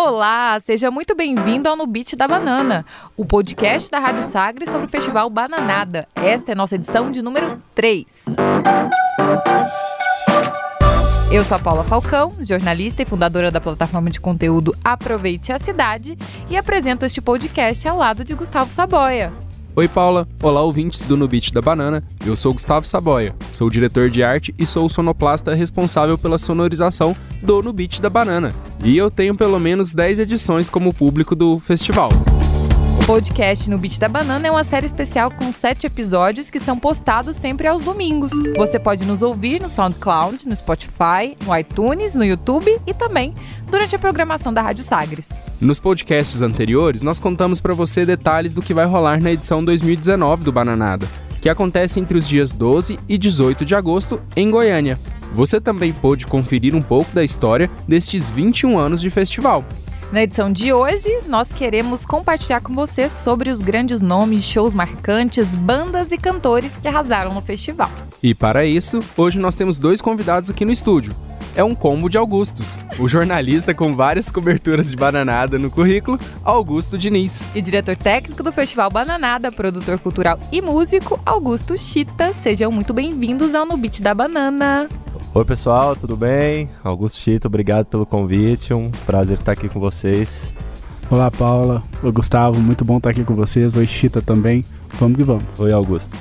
Olá, seja muito bem-vindo ao No Beat da Banana, o podcast da Rádio Sagre sobre o Festival Bananada. Esta é nossa edição de número 3. Eu sou a Paula Falcão, jornalista e fundadora da plataforma de conteúdo Aproveite a Cidade e apresento este podcast ao lado de Gustavo Saboia. Oi, Paula. Olá, ouvintes do No Beat da Banana. Eu sou Gustavo Saboia, sou diretor de arte e sou o sonoplasta responsável pela sonorização do No Beat da Banana. E eu tenho pelo menos 10 edições como público do festival podcast No Beat da Banana é uma série especial com sete episódios que são postados sempre aos domingos. Você pode nos ouvir no SoundCloud, no Spotify, no iTunes, no YouTube e também durante a programação da Rádio Sagres. Nos podcasts anteriores, nós contamos para você detalhes do que vai rolar na edição 2019 do Bananada, que acontece entre os dias 12 e 18 de agosto em Goiânia. Você também pôde conferir um pouco da história destes 21 anos de festival. Na edição de hoje, nós queremos compartilhar com você sobre os grandes nomes, shows marcantes, bandas e cantores que arrasaram no festival. E para isso, hoje nós temos dois convidados aqui no estúdio. É um combo de Augustos, o jornalista com várias coberturas de bananada no currículo, Augusto Diniz. E diretor técnico do Festival Bananada, produtor cultural e músico, Augusto Chita. Sejam muito bem-vindos ao No Beat da Banana. Oi pessoal, tudo bem? Augusto Chito, obrigado pelo convite, um prazer estar aqui com vocês. Olá Paula, oi Gustavo, muito bom estar aqui com vocês, oi Chita também, vamos que vamos. Oi Augusto.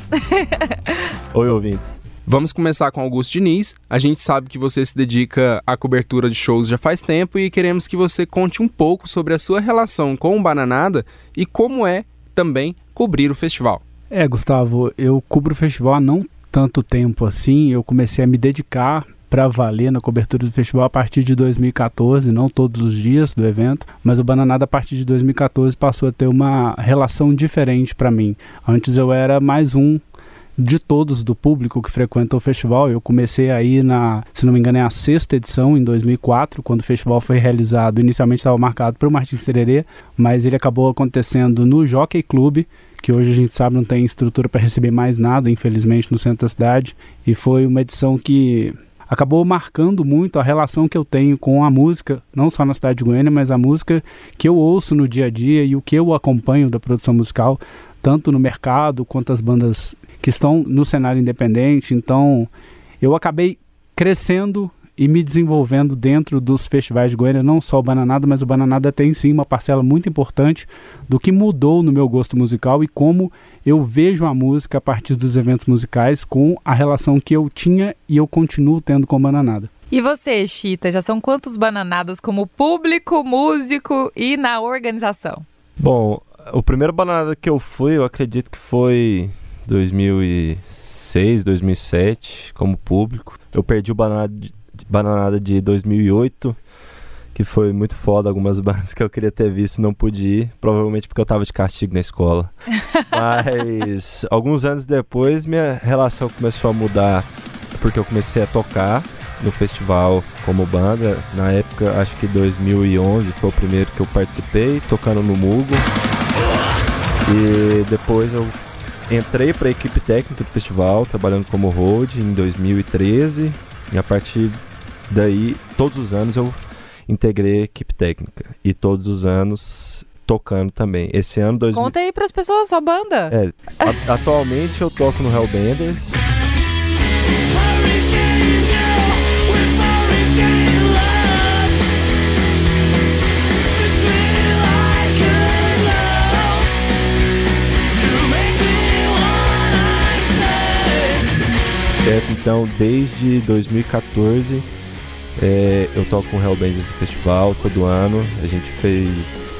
oi ouvintes. Vamos começar com Augusto Diniz. A gente sabe que você se dedica à cobertura de shows já faz tempo e queremos que você conte um pouco sobre a sua relação com o Bananada e como é também cobrir o festival. É, Gustavo, eu cubro o festival há não tanto tempo assim, eu comecei a me dedicar para valer na cobertura do festival a partir de 2014, não todos os dias do evento, mas o Bananada a partir de 2014 passou a ter uma relação diferente para mim. Antes eu era mais um de todos do público que frequenta o festival. Eu comecei aí na, se não me engano, é a sexta edição em 2004, quando o festival foi realizado. Inicialmente estava marcado para o Martins Sererê, mas ele acabou acontecendo no Jockey Club, que hoje a gente sabe não tem estrutura para receber mais nada, infelizmente, no centro da cidade. E foi uma edição que acabou marcando muito a relação que eu tenho com a música, não só na cidade de Goiânia, mas a música que eu ouço no dia a dia e o que eu acompanho da produção musical, tanto no mercado quanto as bandas que estão no cenário independente. Então, eu acabei crescendo e me desenvolvendo dentro dos festivais de Goiânia, não só o Bananada, mas o Bananada tem sim uma parcela muito importante do que mudou no meu gosto musical e como eu vejo a música a partir dos eventos musicais com a relação que eu tinha e eu continuo tendo com o Bananada. E você, Chita, já são quantos bananadas como público, músico e na organização? Bom, o primeiro bananada que eu fui, eu acredito que foi 2006, 2007, como público. Eu perdi o bananada Bananada de 2008, que foi muito foda. Algumas bandas que eu queria ter visto não pude ir, provavelmente porque eu tava de castigo na escola. Mas alguns anos depois, minha relação começou a mudar, porque eu comecei a tocar no festival como banda. Na época, acho que 2011 foi o primeiro que eu participei, tocando no Mugo. E depois eu entrei para a equipe técnica do festival, trabalhando como road em 2013. E a partir Daí, todos os anos eu integrei a equipe técnica. E todos os anos tocando também. Esse ano... Dois Conta aí pras pessoas sua banda. É, a, atualmente eu toco no Hellbenders. Então desde 2014 é, eu toco com Hellbenders no festival todo ano. A gente fez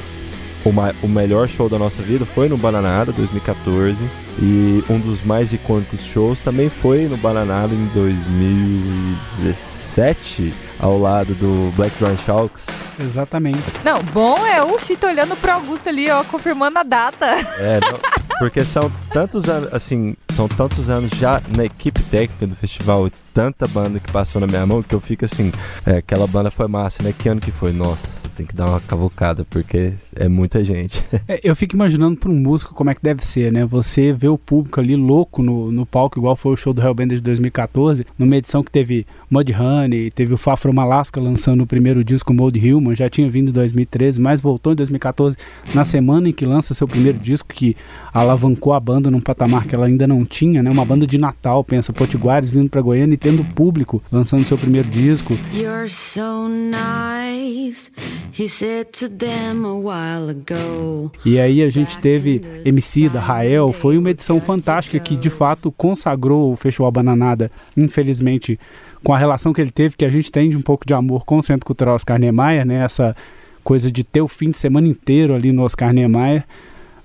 uma, o melhor show da nossa vida foi no Bananada 2014 e um dos mais icônicos shows também foi no Bananada em 2017 ao lado do Black Drum Sharks. Exatamente. Não, bom é o Chito olhando pro Augusto ali, ó, confirmando a data. É, não, porque são tantos anos, assim, são tantos anos já na equipe técnica do festival, tanta banda que passou na minha mão, que eu fico assim, é, aquela banda foi massa, né? Que ano que foi? Nossa, tem que dar uma cavucada, porque é muita gente. É, eu fico imaginando para um músico como é que deve ser, né? Você vê o público ali louco no, no palco, igual foi o show do Hellbender de 2014, numa edição que teve Mudhoney, teve o Fafro Malaska lançando o primeiro disco, Mold Human, já tinha vindo em 2013, mas voltou em 2014, na semana em que lança seu primeiro disco, que alavancou a banda num patamar que ela ainda não tinha, né? Uma banda de Natal, pensa, Potiguares vindo para Goiânia e tendo público lançando seu primeiro disco. You're so nice, he said to them a while ago. E aí a gente teve MC da Rael, foi uma edição fantástica que de fato consagrou o Festival Bananada, infelizmente com a relação que ele teve, que a gente tem de um pouco de amor com o Centro Cultural Oscar Niemeyer, né? Essa coisa de ter o fim de semana inteiro ali no Oscar Niemeyer.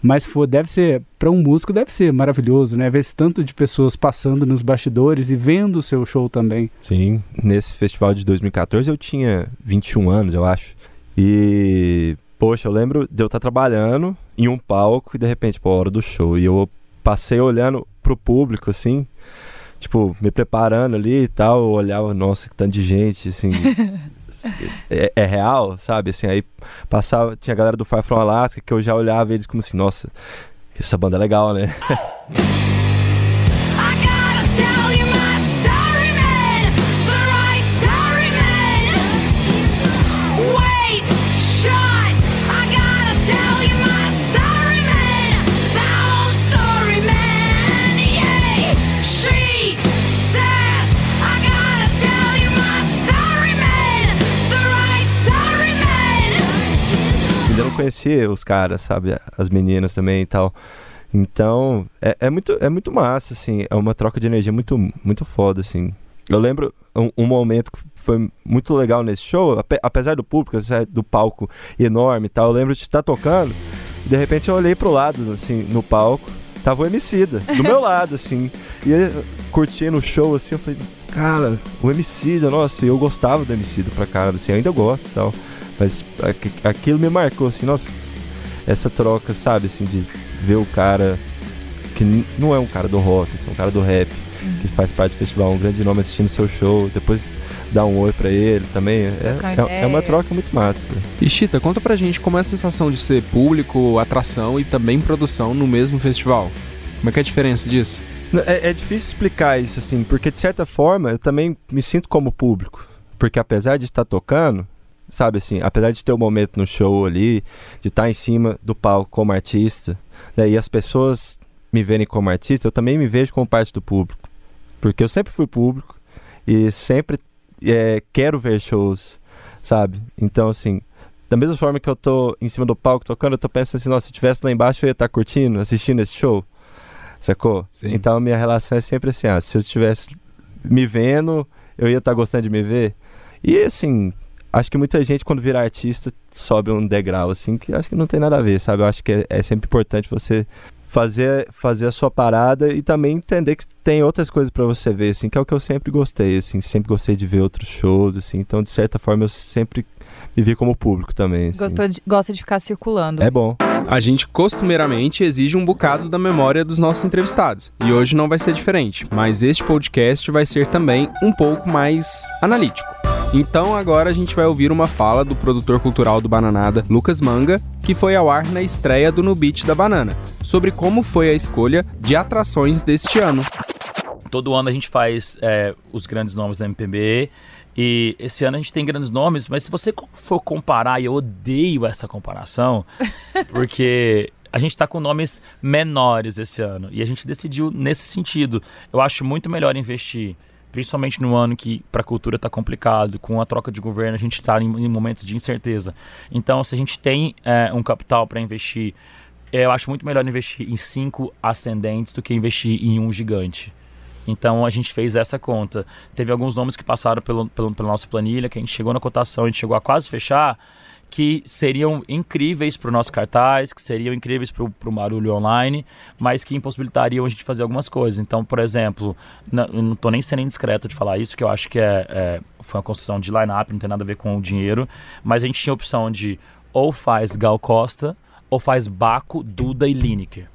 Mas for, deve ser, para um músico, deve ser maravilhoso, né? Ver esse tanto de pessoas passando nos bastidores e vendo o seu show também. Sim, nesse festival de 2014 eu tinha 21 anos, eu acho. E, poxa, eu lembro de eu estar trabalhando em um palco e de repente, pô, hora do show. E eu passei olhando pro público, assim, tipo, me preparando ali e tal, eu olhava, nossa, que tanto de gente, assim. é, é, real, sabe? Assim, aí passava, tinha a galera do Fire From Alaska que eu já olhava eles como assim, nossa, essa banda é legal, né? conhecia os caras, sabe? As meninas também e tal. Então, é, é, muito, é muito massa, assim. É uma troca de energia muito, muito foda, assim. Eu lembro um, um momento que foi muito legal nesse show, apesar do público, do palco enorme e tal. Eu lembro de estar tocando e de repente eu olhei pro lado, assim, no palco. Tava o Emicida, do meu lado, assim. E ele, curtindo o show, assim, eu falei, cara, o Emicida, nossa, eu gostava do Emicida pra caramba, assim, ainda gosto e tal. Mas aquilo me marcou, assim, nossa, essa troca, sabe, assim, de ver o cara que não é um cara do rock, assim, é um cara do rap, uhum. que faz parte do festival, um grande nome assistindo seu show, depois dar um oi para ele também. É, é, é, uma troca muito massa. E Chita, conta pra gente como é a sensação de ser público, atração e também produção no mesmo festival. Como é que é a diferença disso? É, é difícil explicar isso, assim, porque de certa forma eu também me sinto como público. Porque apesar de estar tocando, sabe assim, apesar de ter o um momento no show ali, de estar em cima do palco como artista, né, e as pessoas me verem como artista, eu também me vejo como parte do público. Porque eu sempre fui público e sempre é, quero ver shows, sabe? Então, assim, da mesma forma que eu tô em cima do palco tocando, eu tô pensando assim, nossa, se eu estivesse lá embaixo eu ia estar curtindo, assistindo esse show, sacou? Sim. Então a minha relação é sempre assim, ah, se eu estivesse me vendo, eu ia estar gostando de me ver. E assim, acho que muita gente, quando vira artista, sobe um degrau, assim, que acho que não tem nada a ver, sabe? Eu acho que é, é sempre importante você fazer, fazer a sua parada e também entender que tem outras coisas para você ver, assim, que é o que eu sempre gostei, assim, sempre gostei de ver outros shows, assim, então de certa forma eu sempre me vi como público também. Assim. Gostou de, gosta de ficar circulando. É bom. A gente costumeiramente exige um bocado da memória dos nossos entrevistados, e hoje não vai ser diferente, mas este podcast vai ser também um pouco mais analítico. Então agora a gente vai ouvir uma fala do produtor cultural do Bananada, Lucas Manga, que foi ao ar na estreia do No Beat da Banana, sobre como foi a escolha de atrações deste ano. Todo ano a gente faz é, os grandes nomes da MPB e esse ano a gente tem grandes nomes, mas se você for comparar, e eu odeio essa comparação, porque a gente está com nomes menores esse ano e a gente decidiu nesse sentido. Eu acho muito melhor investir principalmente no ano que para a cultura está complicado, com a troca de governo a gente está em, em, momentos de incerteza. Então, se a gente tem é, um capital para investir, eu acho muito melhor investir em cinco ascendentes do que investir em um gigante. Então a gente fez essa conta. Teve alguns nomes que passaram pelo, pelo, pela nossa planilha, que a gente chegou na cotação, a gente chegou a quase fechar, que seriam incríveis para o nosso cartaz, que seriam incríveis para o barulho online, mas que impossibilitariam a gente fazer algumas coisas. Então, por exemplo, não, estou nem sendo indiscreto de falar isso, que eu acho que é, é foi uma construção de line-up, não tem nada a ver com o dinheiro, mas a gente tinha a opção de ou faz Gal Costa ou faz Baco, Duda e Lineker.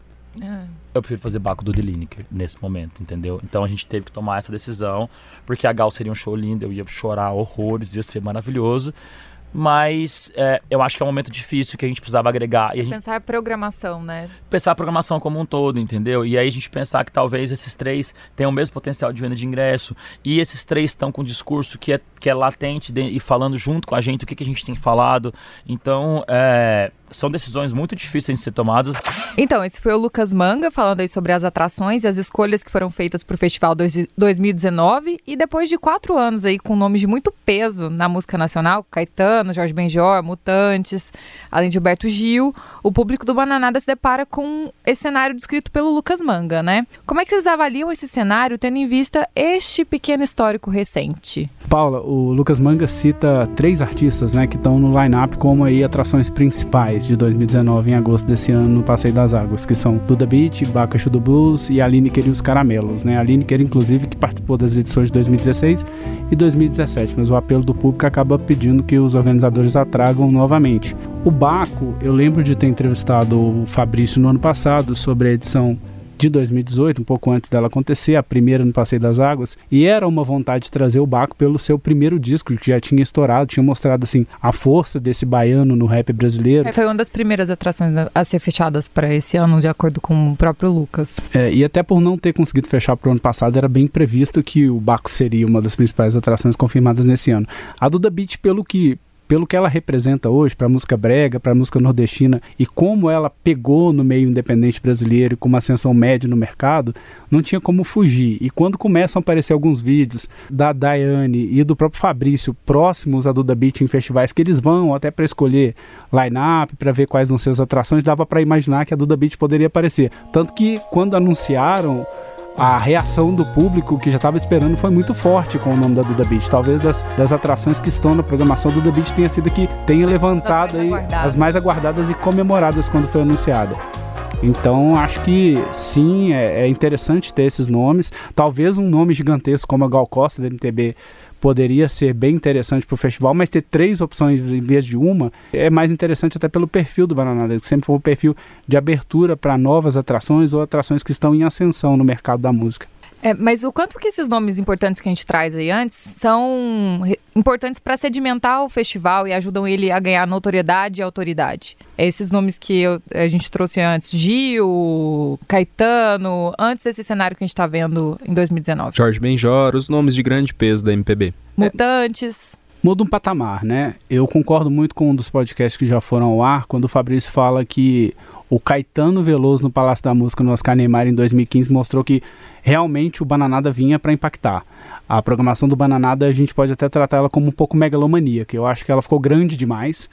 É. eu prefiro fazer Baco do The Lineker nesse momento, entendeu? Então a gente teve que tomar essa decisão, porque a Gal seria um show lindo, eu ia chorar horrores, ia ser maravilhoso mas é, eu acho que é um momento difícil que a gente precisava agregar. E a gente Pensar a programação, né? pensar a programação como um todo, entendeu? E aí a gente pensar que talvez esses três tenham o mesmo potencial de venda de ingresso e esses três estão com um discurso que é, que é latente de- e falando junto com a gente o que, que a gente tem falado. Então, é, são decisões muito difíceis de ser tomadas. Então, esse foi o Lucas Manga falando aí sobre as atrações e as escolhas que foram feitas para o Festival dois- 2019. E depois de quatro anos aí com nomes de muito peso na música nacional, Caetano, Jorge Benjor, Mutantes, além de Gilberto Gil, o público do Bananada se depara com esse cenário descrito pelo Lucas Manga, né? Como é que vocês avaliam esse cenário tendo em vista este pequeno histórico recente? Paula, o Lucas Manga cita três artistas, né, que estão no line-up como aí atrações principais de 2019 em agosto desse ano no Passeio das Águas, que são Duda Beat, Bacacho do Blues e a Lineker e os Caramelos, né? A Lineker, inclusive, que participou das edições de 2016 e 2017, mas o apelo do público acaba pedindo que os organizadores a tragam novamente. O Baco, eu lembro de ter entrevistado o Fabrício no ano passado sobre a edição de 2018, um pouco antes dela acontecer, a primeira no Passeio das Águas, e era uma vontade de trazer o Baco pelo seu primeiro disco, que já tinha estourado, tinha mostrado assim a força desse baiano no rap brasileiro. Foi uma das primeiras atrações a ser fechadas para esse ano, de acordo com o próprio Lucas. É, e até por não ter conseguido fechar pro ano passado, era bem previsto que o Baco seria uma das principais atrações confirmadas nesse ano. A Duda Beat, pelo que pelo que ela representa hoje para a música brega, para a música nordestina e como ela pegou no meio independente brasileiro e com uma ascensão média no mercado, não tinha como fugir. E quando começam a aparecer alguns vídeos da Daiane e do próprio Fabrício próximos a Duda Beat em festivais que eles vão até para escolher line-up, para ver quais vão ser as atrações, dava para imaginar que a Duda Beat poderia aparecer. Tanto que quando anunciaram a reação do público que já estava esperando foi muito forte com o nome da Duda Beat. Talvez das, das atrações que estão na programação, Duda Beat tenha sido que tenha levantado aí as mais aguardadas e comemoradas quando foi anunciada. Então acho que sim, é, é interessante ter esses nomes. Talvez um nome gigantesco como a Gal Costa da MTB poderia ser bem interessante para o festival, mas ter três opções em vez de uma é mais interessante até pelo perfil do Bananada, que sempre foi um perfil de abertura para novas atrações ou atrações que estão em ascensão no mercado da música. É, mas o quanto que esses nomes importantes que a gente traz aí antes são importantes para sedimentar o festival e ajudam ele a ganhar notoriedade e autoridade? É esses nomes que eu- a gente trouxe antes, Gil, Caetano, antes desse cenário que a gente está vendo em 2019. Jorge Benjor, os nomes de grande peso da MPB. Mutantes. muda um patamar, né? Eu concordo muito com um dos podcasts que já foram ao ar, quando o Fabrício fala que o Caetano Veloso no Palácio da Música no Oscar Neymar em 2015 mostrou que realmente o Bananada vinha para impactar. A programação do Bananada a gente pode até tratar ela como um pouco megalomaníaca. Eu acho que ela ficou grande demais,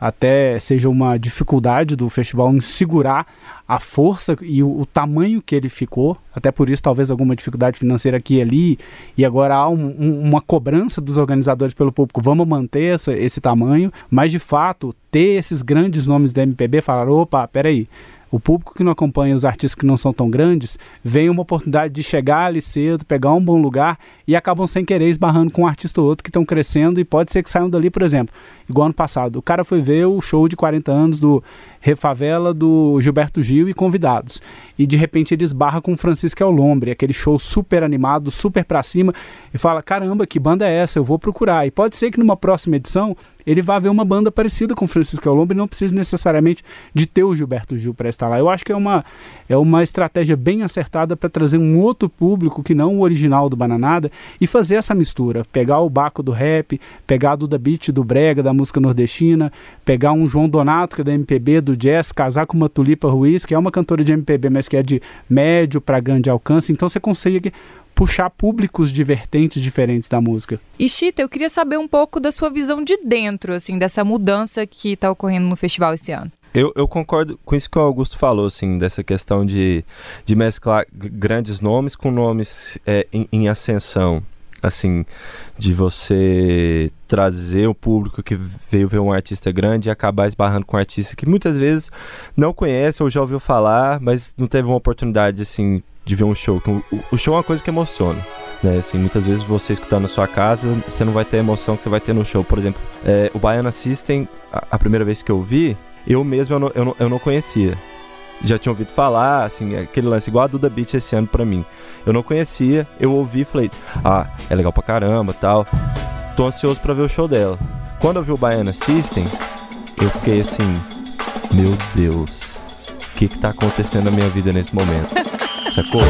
até seja uma dificuldade do festival em segurar a força e o, o tamanho que ele ficou, até por isso talvez alguma dificuldade financeira aqui e ali, e agora há um- um- uma cobrança dos organizadores pelo público, vamos manter essa- esse tamanho, mas de fato ter esses grandes nomes da MPB falar, opa, peraí, o público que não acompanha os artistas que não são tão grandes, vem uma oportunidade de chegar ali cedo, pegar um bom lugar e acabam sem querer esbarrando com um artista ou outro que estão crescendo e pode ser que saiam dali, por exemplo, igual ano passado. O cara foi ver o show de 40 anos do Refavela do Gilberto Gil e convidados. E de repente ele esbarra com Francisco Elombre, aquele show super animado, super pra cima, e fala: caramba, que banda é essa? Eu vou procurar. E pode ser que numa próxima edição ele vá ver uma banda parecida com Francisco Elombre e não precise necessariamente de ter o Gilberto Gil para estar lá. Eu acho que é uma, é uma estratégia bem acertada para trazer um outro público que não o original do Bananada e fazer essa mistura. Pegar o Baco do rap, pegar a Duda Beat do Brega, da música nordestina, pegar um João Donato, que é da MPB, do jazz, casar com uma Tulipa Ruiz, que é uma cantora de MPB, mas que é de médio para grande alcance. Então você consegue puxar públicos de vertentes diferentes da música. E Chita, eu queria saber um pouco da sua visão de dentro, assim, dessa mudança que está ocorrendo no festival esse ano. Eu, eu concordo com isso que o Augusto falou, assim, dessa questão de, de mesclar grandes nomes com nomes é, em, em ascensão. Assim, de você trazer o público que veio ver um artista grande e acabar esbarrando com um artista que muitas vezes não conhece ou já ouviu falar, mas não teve uma oportunidade, assim, de ver um show. O, show é uma coisa que emociona. Né, assim, muitas vezes você escutando na sua casa, você não vai ter a emoção que você vai ter no show. Por exemplo, é, o Baiana System, a, a primeira vez que eu vi, eu mesmo eu não, eu não, eu não conhecia. Já tinha ouvido falar, assim, aquele lance igual a Duda Beat esse ano pra mim. Eu não conhecia, eu ouvi e falei, ah, é legal pra caramba tal. Tô ansioso pra ver o show dela. Quando eu vi o Baiana System, eu fiquei assim, meu Deus, o que que tá acontecendo na minha vida nesse momento? Sacou?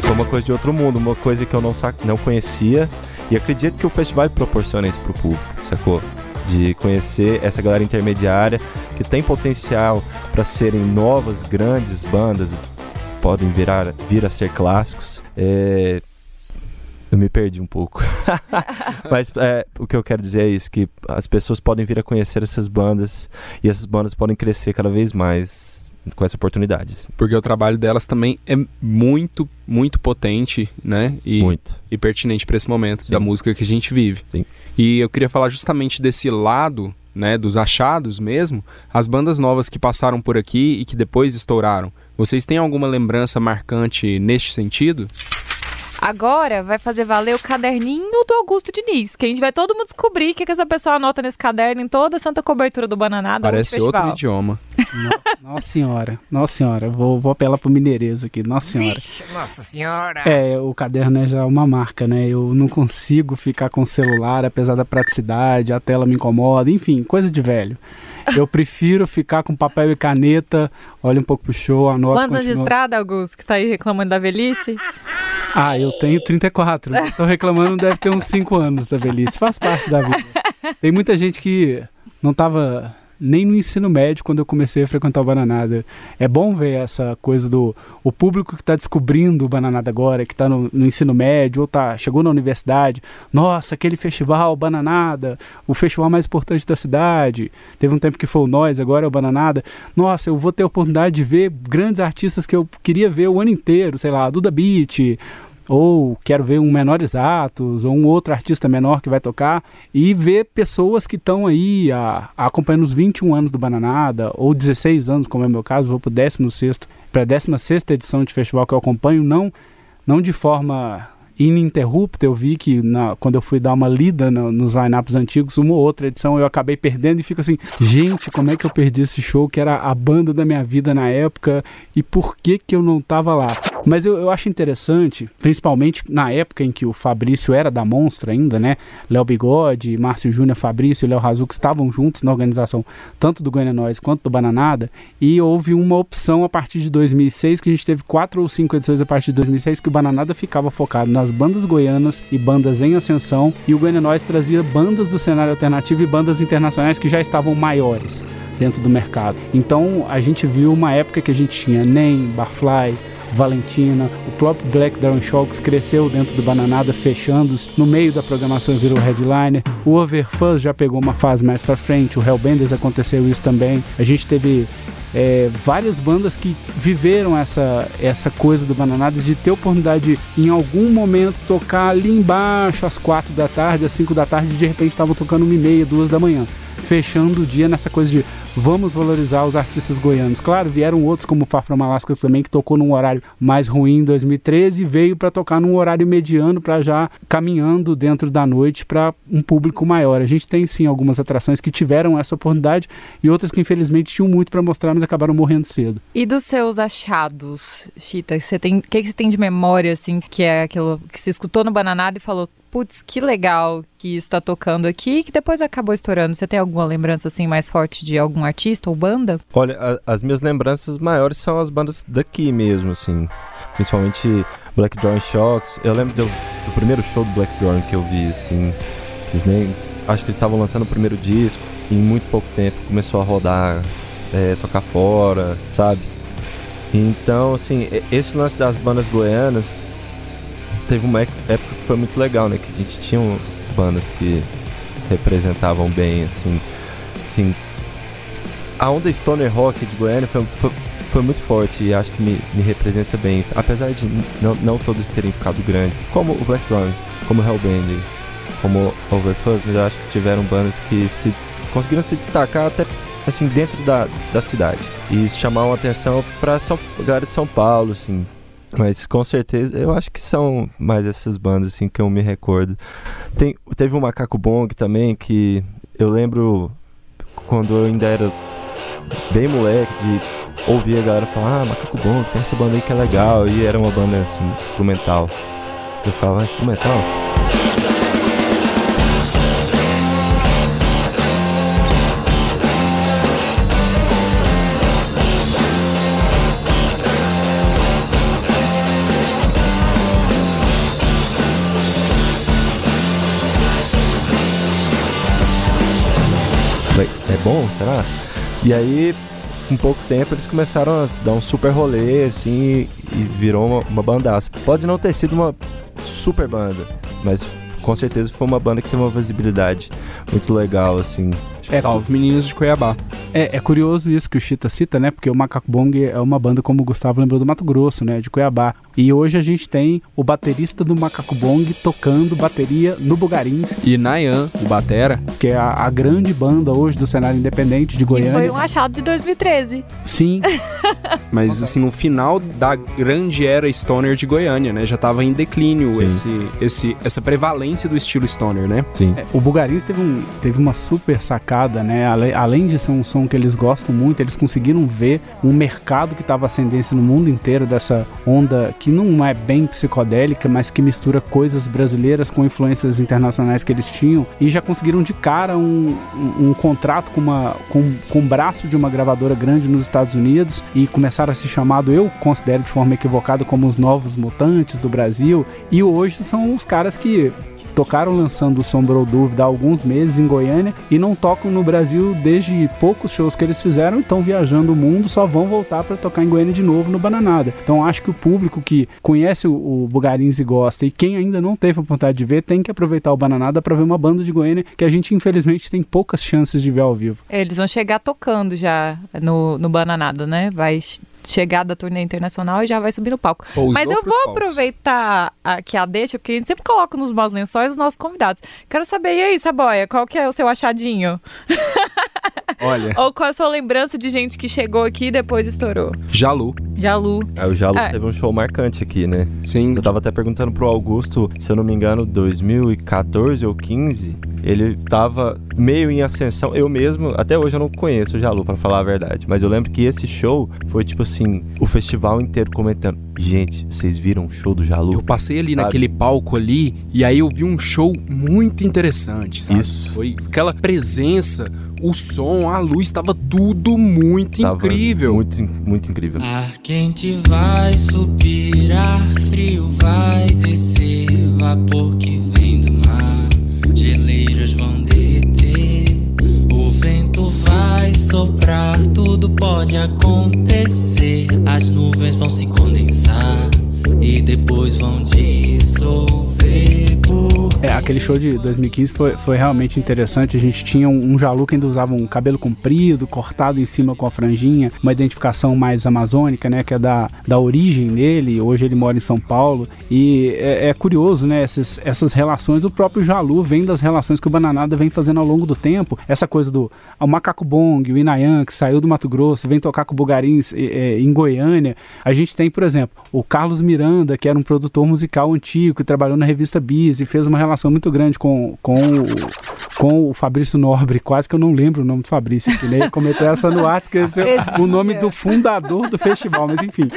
Foi uma coisa de outro mundo, uma coisa que eu não, não conhecia e acredito que o festival proporciona isso pro público, sacou? de conhecer essa galera intermediária que tem potencial para serem novas, grandes bandas, podem virar, vir a ser clássicos. É... Eu me perdi um pouco. Mas é, o que eu quero dizer é isso: que as pessoas podem vir a conhecer essas bandas e essas bandas podem crescer cada vez mais com essa oportunidade. Assim. Porque o trabalho delas também é muito, muito potente, né? E, muito. E pertinente para esse momento Sim. da música que a gente vive. Sim. E eu queria falar justamente desse lado, né, dos achados mesmo, as bandas novas que passaram por aqui e que depois estouraram. Vocês têm alguma lembrança marcante neste sentido? Agora vai fazer valer o caderninho do Augusto Diniz, que a gente vai todo mundo descobrir o que, que essa pessoa anota nesse caderno em toda a santa cobertura do Bananada. Parece outro idioma. No, nossa senhora, nossa senhora, vou, vou apelar pro mineirês aqui, nossa senhora. Vixe, nossa senhora. É, o caderno é já uma marca, né? Eu não consigo ficar com o celular, apesar da praticidade, a tela me incomoda, enfim, coisa de velho. Eu prefiro ficar com papel e caneta, olha um pouco pro show, anota. Quantos anos de estrada, Augusto, que tá aí reclamando da velhice? Ah, eu tenho 34. Estou reclamando, deve ter uns 5 anos da velhice. Faz parte da vida. Tem muita gente que não estava nem no ensino médio quando eu comecei a frequentar o Bananada. É bom ver essa coisa do o público que está descobrindo o Bananada agora, que está no, no, ensino médio ou tá, chegou na universidade. Nossa, aquele festival Bananada, o festival mais importante da cidade. Teve um tempo que foi o Nós, agora é o Bananada. Nossa, eu vou ter a oportunidade de ver grandes artistas que eu queria ver o ano inteiro, sei lá, Duda Beat, ou quero ver um Menores Atos, ou um outro artista menor que vai tocar, e ver pessoas que estão aí a, a acompanhando os 21 anos do Bananada, ou 16 anos, como é o meu caso, vou para o 16 para a 16 edição de festival que eu acompanho, não, não de forma ininterrupta. Eu vi que na, quando eu fui dar uma lida no, nos lineups antigos, uma ou outra edição eu acabei perdendo e fico assim, gente, como é que eu perdi esse show que era a banda da minha vida na época e por que que eu não estava lá? Mas eu, eu acho interessante, principalmente na época em que o Fabrício era da Monstro ainda, né? Léo Bigode, Márcio Júnior, Fabrício e Léo Razuc estavam juntos na organização, tanto do Goiânia Nós quanto do Bananada, e houve uma opção a partir de 2006, que a gente teve quatro ou cinco edições a partir de 2006, que o Bananada ficava focado nas bandas goianas e bandas em ascensão, e o Goiânia Nós trazia bandas do cenário alternativo e bandas internacionais que já estavam maiores dentro do mercado. Então a gente viu uma época que a gente tinha NEM, Barfly, Valentina, o próprio Black Darren Shocks cresceu dentro do Bananada, fechando no meio da programação virou headliner. O Overfuzz já pegou uma fase mais para frente, o Hellbenders aconteceu isso também. A gente teve é, várias bandas que viveram essa, essa coisa do Bananada de ter oportunidade de, em algum momento, tocar ali embaixo às quatro da tarde, às cinco da tarde, e de repente estavam tocando uma e meia, duas da manhã fechando o dia nessa coisa de vamos valorizar os artistas goianos. Claro, vieram outros como Fafra Malasca também, que tocou num horário mais ruim em 2013 e veio para tocar num horário mediano para já caminhando dentro da noite para um público maior. A gente tem sim algumas atrações que tiveram essa oportunidade e outras que infelizmente tinham muito para mostrar, mas acabaram morrendo cedo. E dos seus achados, Chita, você tem, o que, que você tem de memória assim, que é aquilo que você escutou no Bananada e falou, putz, que legal que está tocando aqui, que depois acabou estourando. Você tem alguma lembrança assim mais forte de algum artista ou banda? Olha, a, as minhas lembranças maiores são as bandas daqui mesmo, assim. Principalmente Black Drawing Shocks. Eu lembro do, do primeiro show do Black Drawing que eu vi, assim. Eles nem, acho que eles estavam lançando o primeiro disco e em muito pouco tempo começou a rodar, é, tocar fora, sabe? Então, assim, esse lance das bandas goianas teve uma época que foi muito legal, né? Que a gente tinha bandas que representavam bem, assim. assim a onda Stoner Rock de Goiânia foi, foi, foi muito forte e acho que me, me representa bem isso. Apesar de não, todos terem ficado grandes, como o Black Drum, como Hellbenders, como Overfuzz, mas eu acho que tiveram bandas que se conseguiram se destacar até assim dentro da, da cidade e chamaram atenção para a galera de São Paulo, assim, mas com certeza, eu acho que são mais essas bandas assim que eu me recordo. Tem, teve o Macaco Bong também, que eu lembro quando eu ainda era bem moleque, de ouvir a galera falar, ah, Macaco Bom, tem essa banda aí que é legal. E era uma banda assim, instrumental. Eu ficava, ah, instrumental? É bom, será? E aí, com pouco tempo, eles começaram a dar um super rolê, assim, e virou uma, uma bandaça. Pode não ter sido uma super banda, mas com certeza foi uma banda que tem uma visibilidade muito legal, assim. É, Salve meninos de Cuiabá. É, é, curioso isso que o Chita cita, né? Porque o Macaco Bong é uma banda, como o Gustavo lembrou, do Mato Grosso, né? De Cuiabá. E hoje a gente tem o baterista do Macaco Bong tocando bateria no Bugarins. E Nayan, o Batera. Que é a, a, grande banda hoje do cenário independente de Goiânia. E foi um achado de 2013. Sim. Mas assim, no final da grande era stoner de Goiânia, né? Já tava em declínio esse, esse, essa prevalência do estilo stoner, né? Sim. É, o Bugarins teve, um, teve uma super sacada, né? Além de ser um som que eles gostam muito, eles conseguiram ver um mercado que estava ascendência no mundo inteiro dessa onda que não é bem psicodélica, mas que mistura coisas brasileiras com influências internacionais que eles tinham e já conseguiram de cara um, um, um contrato com, uma, com, com um braço de uma gravadora grande nos Estados Unidos e começaram a ser chamado, eu considero de forma equivocada, como os novos mutantes do Brasil e hoje são os caras que tocaram lançando Sombra Dúvida há alguns meses em Goiânia e não tocam no Brasil desde poucos shows que eles fizeram, estão viajando o mundo, só vão voltar para tocar em Goiânia de novo no Bananada. Então acho que o público que conhece o, o Bugarins e gosta e quem ainda não teve a vontade de ver tem que aproveitar o Bananada para ver uma banda de Goiânia que a gente infelizmente tem poucas chances de ver ao vivo. É, eles vão chegar tocando já no, no Bananada, né? Vai chegar da turnê internacional e já vai subir no palco. Pousou Mas eu vou palcos. aproveitar aqui a deixa, porque a gente sempre coloca nos maus lençóis os nossos convidados. Quero saber, e aí, Saboia, qual que é o seu achadinho? Olha. Ou qual a sua lembrança de gente que chegou aqui e depois estourou? Jalu. Jalu. É, o Jalu é. teve um show marcante aqui, né? Sim. Eu tava até perguntando pro Augusto, se eu não me engano, 2014 ou 15, ele tava meio em ascensão. Eu mesmo, até hoje eu não conheço o Jalu, para falar a verdade. Mas eu lembro que esse show foi tipo assim, o festival inteiro comentando. Gente, vocês viram o show do Jalu? Eu passei ali sabe? naquele palco ali e aí eu vi um show muito interessante, sabe? Isso. Foi aquela presença, o som, a luz, estava tudo muito tava incrível. Muito, muito incrível. Ar quente vai subir, ar frio vai descer, vapor que vem soprar, tudo pode acontecer, as nuvens vão se condensar e depois vão dissolver é, aquele show de 2015 foi, foi realmente interessante. A gente tinha um, um Jalu que ainda usava um cabelo comprido, cortado em cima com a franjinha, uma identificação mais amazônica, né? Que é da, da origem dele. Hoje ele mora em São Paulo. E é, é curioso, né? Essas, essas relações. O próprio Jalu vem das relações que o Bananada vem fazendo ao longo do tempo. Essa coisa do o Macaco Bong, o Inayan, que saiu do Mato Grosso, vem tocar com o Bugarins é, em Goiânia. A gente tem, por exemplo, o Carlos Miranda, que era um produtor musical antigo, que trabalhou na revista Bis e fez uma relação muito grande com, com, com o Fabrício Nobre, quase que eu não lembro o nome do Fabrício, ele cometeu essa no WhatsApp, esqueceu o nome do fundador do festival, mas enfim.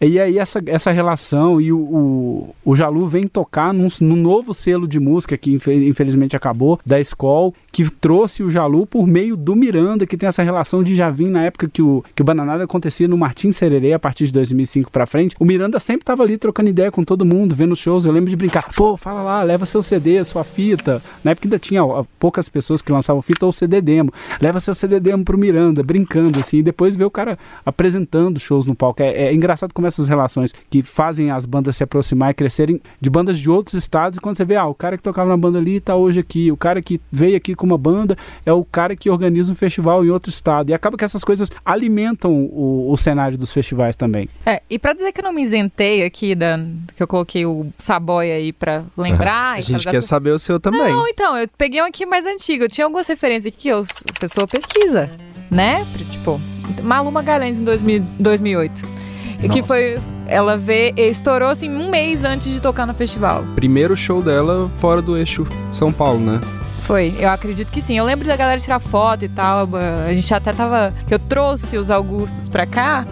E aí essa, essa relação e o, o, o Jalu vem tocar num, num, novo selo de música que infelizmente acabou, da escola, que trouxe o Jalu por meio do Miranda, que tem essa relação de já vir na época que o, que o Bananada acontecia no Martin Sererê, a partir de 2005 pra frente. O Miranda sempre tava ali trocando ideia com todo mundo, vendo shows. Eu lembro de brincar, pô, fala lá, leva seu CD, sua fita. Na época ainda tinha poucas pessoas que lançavam fita ou CD demo. Leva seu CD demo pro Miranda, brincando assim, e depois ver o cara apresentando shows no palco. É, é engraçado como essas relações que fazem as bandas se aproximar e crescerem de bandas de outros estados. E quando você vê, ah, o cara que tocava na banda ali tá hoje aqui, o cara que veio aqui com uma banda é o cara que organiza um festival em outro estado. E acaba que essas coisas alimentam o, o cenário dos festivais também. É, e para dizer que eu não me isentei aqui, da, que eu coloquei o Saboia aí para lembrar. a gente quer saber o seu também. Não, então, eu peguei um aqui mais antigo. Eu tinha algumas referências aqui que eu, a pessoa pesquisa, né? Tipo, Malu Magalhães em 2000, 2008. Nossa. Que foi. Ela vê. Estourou assim um mês antes de tocar no festival. Primeiro show dela fora do eixo São Paulo, né? Foi, eu acredito que sim. Eu lembro da galera tirar foto e tal. A gente até tava. Eu trouxe os Augustos pra cá.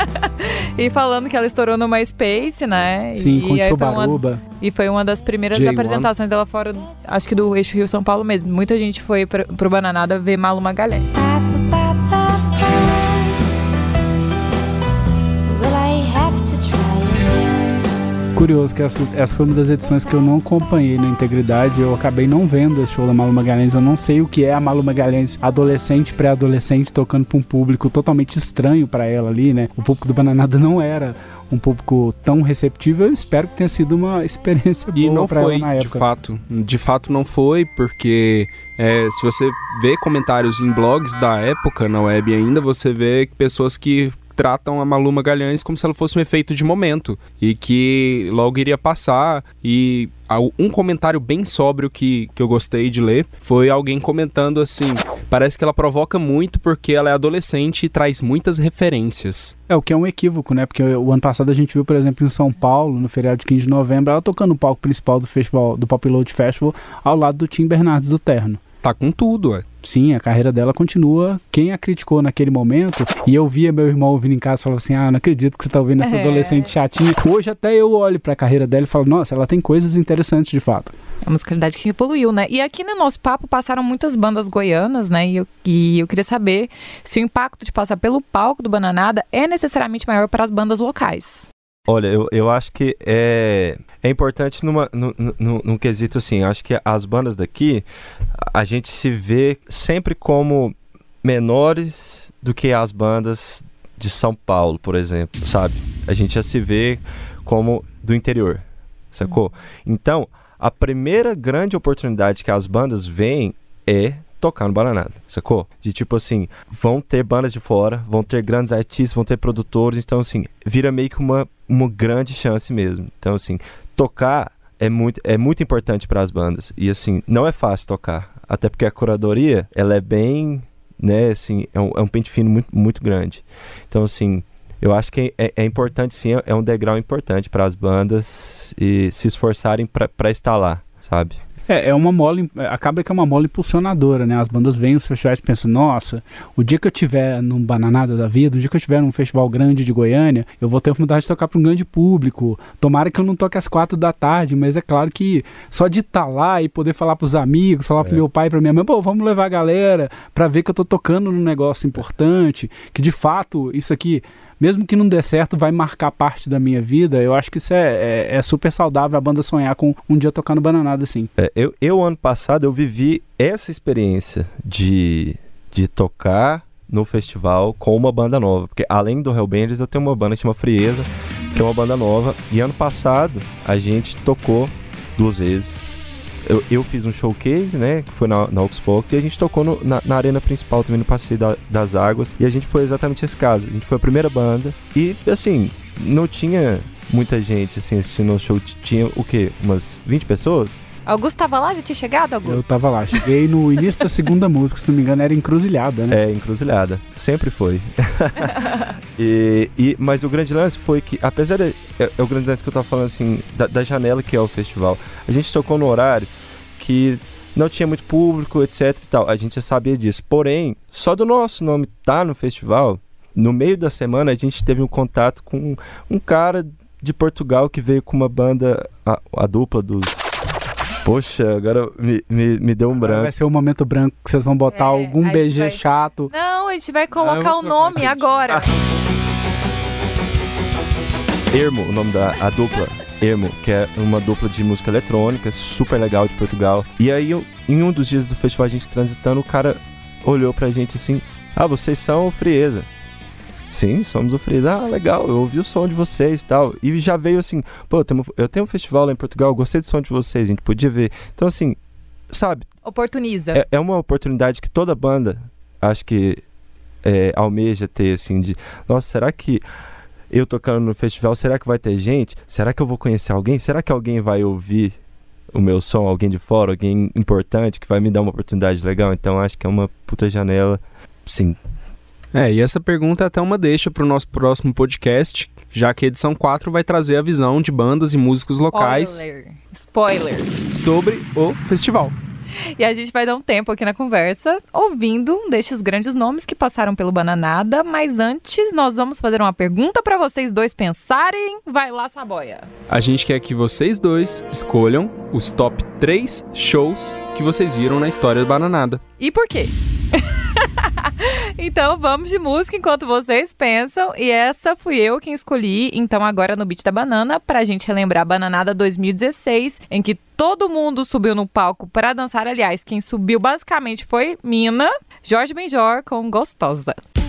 e falando que ela estourou no MySpace, né? Sim, e com aí foi uma, E foi uma das primeiras J1. apresentações dela fora, acho que do eixo Rio São Paulo mesmo. Muita gente foi pra, pro Bananada ver Malu Magalhães. Curioso que essa, essa foi uma das edições que eu não acompanhei na integridade. Eu acabei não vendo esse show da Malu Magalhães. Eu não sei o que é a Malu Magalhães adolescente, pré-adolescente, tocando pra um público totalmente estranho pra ela ali, né? O público do Bananada não era um público tão receptivo. Eu espero que tenha sido uma experiência E boa não pra foi, ela na de época. fato. De fato não foi, porque é, se você vê comentários em blogs da época, na web ainda, você vê pessoas que tratam a Malu Magalhães como se ela fosse um efeito de momento e que logo iria passar e um comentário bem sóbrio que, que eu gostei de ler foi alguém comentando assim parece que ela provoca muito porque ela é adolescente e traz muitas referências É, o que é um equívoco, né? Porque o ano passado a gente viu, por exemplo, em São Paulo, no feriado de 15 de novembro, ela tocando no palco principal do festival, do Pop Load Festival, ao lado do Tim Bernardes do Terno. Tá com tudo ué. Sim, a carreira dela continua. Quem a criticou naquele momento, e eu via meu irmão ouvindo em casa e falava assim: Ah, não acredito que você tá ouvindo essa É. adolescente chatinha. Hoje até eu olho pra carreira dela e falo: Nossa, ela tem coisas interessantes de fato. A musicalidade que evoluiu, né? E aqui no nosso papo passaram muitas bandas goianas, né? E eu, e eu queria saber se o impacto de passar pelo palco do Bananada é necessariamente maior para as bandas locais. Olha, eu, eu acho que é, é importante numa, no, num quesito assim. Acho que as bandas daqui, a a gente se vê sempre como menores do que as bandas de São Paulo, por exemplo, sabe? A gente já se vê como do interior, sacou? Então, a primeira grande oportunidade que as bandas veem é tocar no Bananada, sacou? De tipo assim, vão ter bandas de fora, vão ter grandes artistas, vão ter produtores, então assim, vira meio que uma, uma grande chance mesmo. Então assim, tocar é muito, é muito importante para as bandas. E assim, não é fácil tocar, até porque a curadoria, ela é bem, né, assim, é um, é um pente fino muito, muito grande. Então assim, eu acho que é, é importante sim, é um degrau importante para as bandas e se esforçarem para estar lá, sabe? É, é uma mola, im- acaba que é uma mola impulsionadora, né? As bandas vêm os festivais e pensam, nossa, o dia que eu tiver num Bananada da vida, o dia que eu tiver num festival grande de Goiânia, eu vou ter a oportunidade de tocar para um grande público. Tomara que eu não toque às quatro da tarde, mas é claro que só de estar lá e poder falar pros amigos, falar pro meu pai, pra minha mãe, pô, vamos levar a galera pra ver que eu tô tocando num negócio importante, que de fato isso aqui mesmo que não dê certo, vai marcar parte da minha vida. Eu acho que isso é, é, é super saudável a banda sonhar com um dia tocar no Bananada assim. É, eu, eu, ano passado, eu vivi essa experiência de, de tocar no festival com uma banda nova. Porque além do Hellbenders, eu tenho uma banda que chama Frieza, que é uma banda nova. E ano passado, a gente tocou duas vezes. Eu, eu fiz um showcase, né, que foi na, na Oxbox, e a gente tocou no- na, na arena principal também, no Passeio da- das Águas. E a gente foi exatamente esse caso. A gente foi a primeira banda. E, assim, não tinha muita gente, assim, assistindo o show. Tinha, o quê? Umas 20 pessoas? Augusto tava lá? Já tinha chegado, Eu Augusto? tava lá, cheguei no início da segunda música, se não me engano, era encruzilhada, né? É, encruzilhada. Sempre foi. e, e- mas o grande lance foi que, apesar de. É, é o grande lance que eu tava falando assim, da, da janela que é o festival. A gente tocou no horário que não tinha muito público, etc e tal. A gente já sabia disso. Porém, só do nosso nome tá no festival, no meio da semana a gente teve um contato com um cara de Portugal que veio com uma banda, a, a dupla dos. Poxa, agora me, me, me deu um Agora branco. Vai ser o momento branco que vocês vão botar É, algum BG vai- chato. Não, a gente vai Ah, colocar o nome colocar. agora. Ermo, o nome da a dupla. Ermo, que é uma dupla de música eletrônica, super legal de Portugal. E aí, eu- em um dos dias do festival, a gente transitando, o cara olhou pra gente assim: Ah, vocês são o Frieza. Sim, somos o Frieza. Ah, legal, eu ouvi o som de vocês e tal. E já veio assim: Pô, eu tenho, eu tenho um festival lá em Portugal, eu gostei do som de vocês, a gente podia ver. Então, assim, sabe, Oportuniza. é, é uma oportunidade que toda banda acho que é, almeja ter, assim, de nossa, será que eu tocando no festival, será que vai ter gente? Será que eu vou conhecer alguém? Será que alguém vai ouvir o meu som, alguém de fora, alguém importante que vai me dar uma oportunidade legal? Então acho que é uma puta janela, sim. É, e essa pergunta é até uma deixa para o nosso próximo podcast, já que a edição 4 vai trazer a visão de bandas e músicos locais Spoiler. Spoiler. sobre o festival. E a gente vai dar um tempo aqui na conversa, ouvindo um destes grandes nomes que passaram pelo Bananada. Mas antes, nós vamos fazer uma pergunta para vocês dois pensarem. Vai lá, Saboia. A gente quer que vocês dois escolham os top 3 shows que vocês viram na história do Bananada. E por quê? então vamos de música enquanto vocês pensam. E essa fui eu quem escolhi, então agora no Beat da Banana, pra gente relembrar a Bananada 2016, em que todo mundo subiu no palco para dançar. Aliás, quem subiu basicamente foi Mina, Jorge Benjor com Gostosa. gostosa,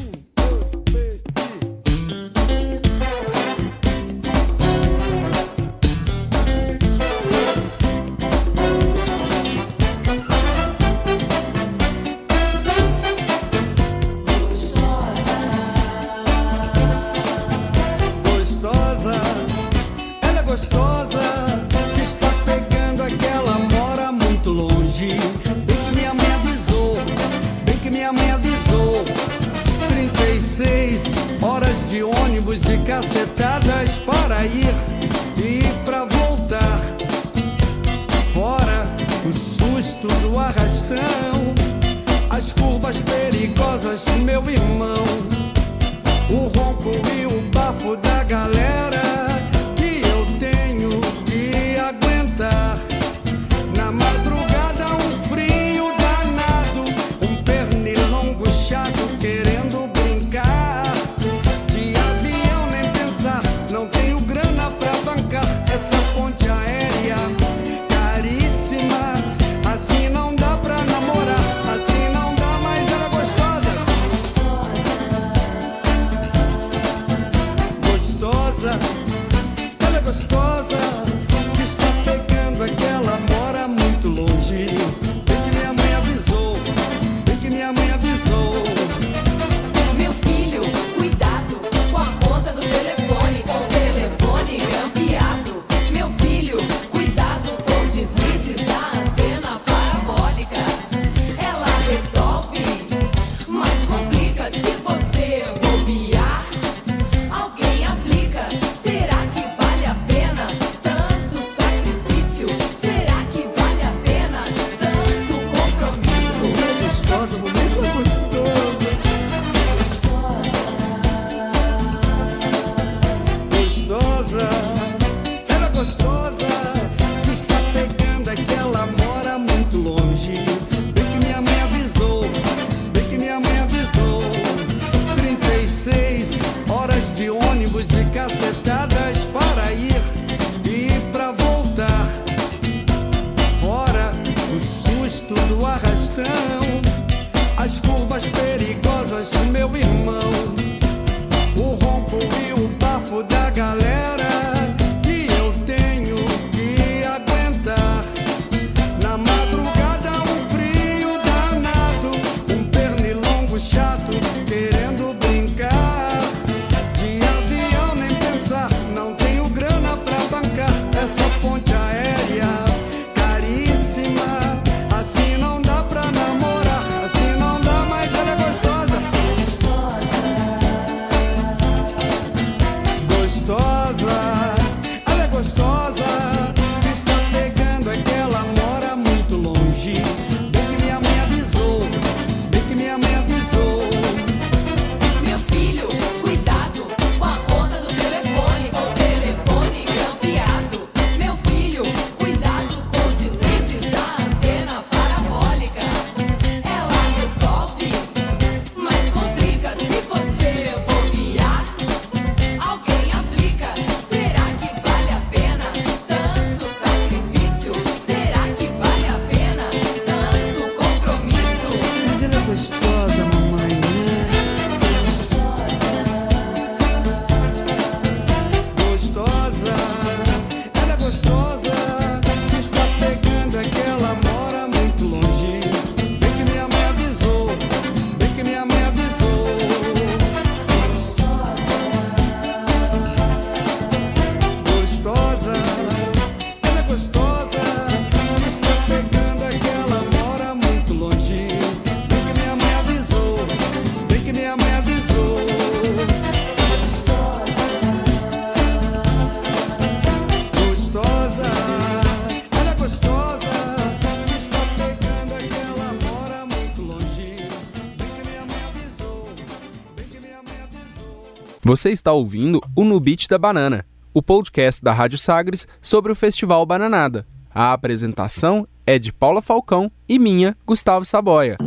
Você está ouvindo o No Beat da Banana, o podcast da Rádio Sagres sobre o Festival Bananada. A apresentação é de Paula Falcão e minha, Gustavo Saboia.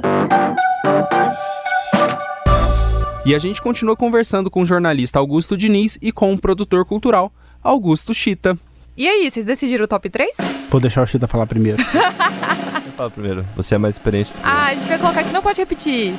E a gente continua conversando com o jornalista Augusto Diniz e com o produtor cultural Augusto Chita. E aí, vocês decidiram o top 3? Vou deixar o Chita falar primeiro. Fala primeiro. Você é mais experiente. Ah, a gente vai colocar que não pode repetir.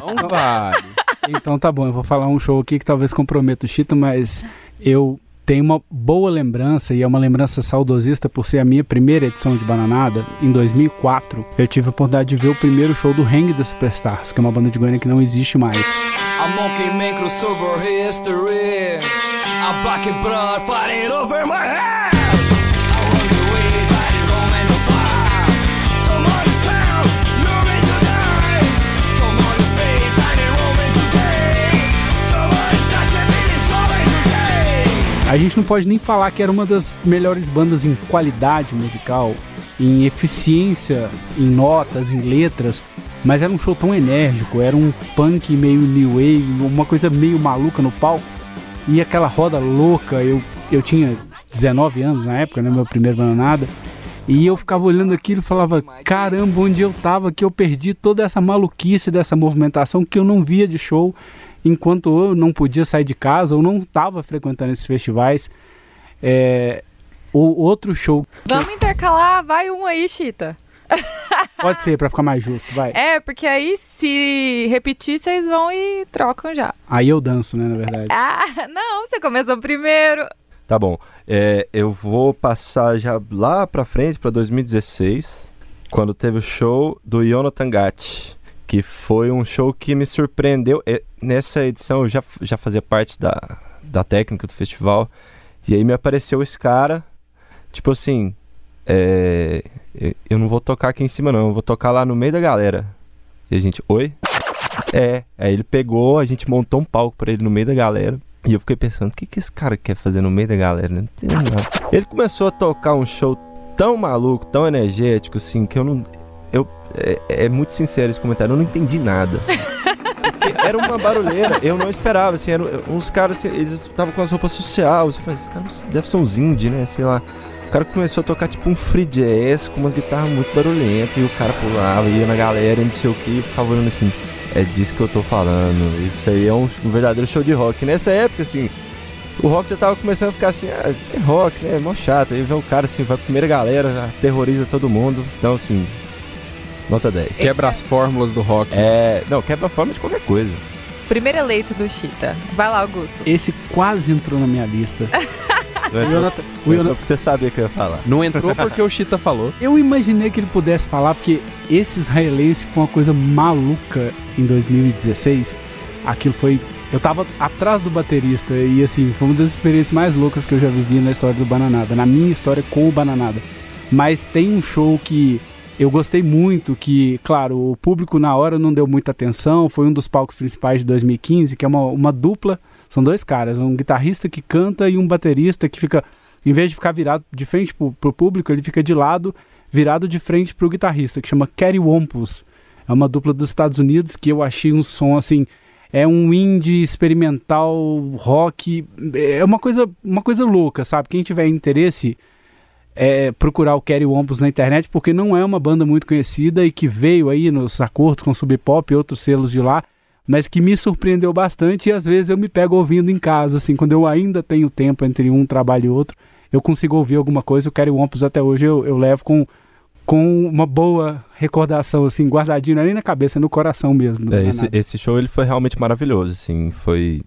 Não vale. Então tá bom, eu vou falar um show aqui que talvez comprometa o Chita, mas eu tenho uma boa lembrança e é uma lembrança saudosista por ser a minha primeira edição de Bananada. Em 2004, eu tive a oportunidade de ver o primeiro show do Hang the Superstars, que é uma banda de Goiânia que não existe mais. I'm monkey man crossover history. I'm black and blood fighting over my head. A gente não pode nem falar que era uma das melhores bandas em qualidade musical, em eficiência, em notas, em letras, mas era um show tão enérgico, era um punk meio new wave, uma coisa meio maluca no palco. E aquela roda louca, eu, eu tinha 19 anos na época, né, meu primeiro bananada, e eu ficava olhando aquilo e falava, caramba, onde eu tava que eu perdi toda essa maluquice dessa movimentação que eu não via de show enquanto eu não podia sair de casa ou não estava frequentando esses festivais. É, o outro show Vamos intercalar, vai um aí, Chita. pode ser para ficar mais justo, vai. É, porque aí se repetir, vocês vão e trocam já. Aí eu danço, né, na verdade. Ah, não, você começou primeiro. Tá bom. É, eu vou passar já lá pra frente, pra 2016, quando teve o show do Jonathan Gatti, que foi um show que me surpreendeu. É, nessa edição eu já, já fazia parte da, da técnica do festival, e aí me apareceu esse cara, tipo assim, é, eu- não vou tocar aqui em cima não, eu vou tocar lá no meio da galera. E a gente, oi? É, aí ele pegou, a gente montou um palco pra ele no meio da galera. E eu fiquei pensando, o que, que esse cara quer fazer no meio da galera? Não nada. Ele começou a tocar um show tão maluco, tão energético, assim, que eu não. É, é muito sincero esse comentário, eu não entendi nada. Era uma barulheira, eu não esperava, assim, eram uns caras, assim, eles estavam com as roupas social, você fala, esses caras devem ser uns indie, né, sei lá. O cara começou a tocar tipo um free jazz com umas guitarras muito barulhentas e o cara pulava, ia na galera e não sei o que, e ficava olhando assim. É disso que eu tô falando. Isso aí é um, um verdadeiro show de rock. Nessa época, assim, o rock já tava começando a ficar assim, ah, é rock, né? É mó chato. Aí vem o cara assim, vai pra primeira galera, já terroriza todo mundo. Então, assim, nota 10. Quebra as fórmulas do rock. É. Não, quebra a forma de qualquer coisa. Primeiro eleito do Chita. Vai lá, Augusto. Esse quase entrou na minha lista. Não O entrou, Jonathan- o não entrou Jonathan- porque você sabia que eu ia falar. Não entrou porque o Chita falou. Eu imaginei que ele pudesse falar, porque esse israelense foi uma coisa maluca em 2016. Aquilo foi. Eu tava atrás do baterista e assim, foi uma das experiências mais loucas que eu já vivi na história do Bananada, na minha história com o Bananada. Mas tem um show que eu gostei muito, que, claro, o público na hora não deu muita atenção, foi um dos palcos principais de 2015, que é uma, uma dupla, são dois caras, um guitarrista que canta e um baterista que fica, em vez de ficar virado de frente pro, pro público, ele fica de lado, virado de frente pro guitarrista, que chama Kerry Wampus. É uma dupla dos Estados Unidos que eu achei um som assim, é um indie experimental rock, é uma coisa, uma coisa louca, sabe? Quem tiver interesse é procurar o Kerry Wampus na internet, porque não é uma banda muito conhecida e que veio aí nos acordos com Sub Pop e outros selos de lá, mas que me surpreendeu bastante e às vezes eu me pego ouvindo em casa, assim, quando eu ainda tenho tempo entre um trabalho e outro, eu consigo ouvir alguma coisa. O Kerry Wampus até hoje eu, eu levo com, com uma boa recordação, assim, guardadinho, não é nem na cabeça, é no coração mesmo. não É, esse, esse show ele foi realmente maravilhoso, assim, foi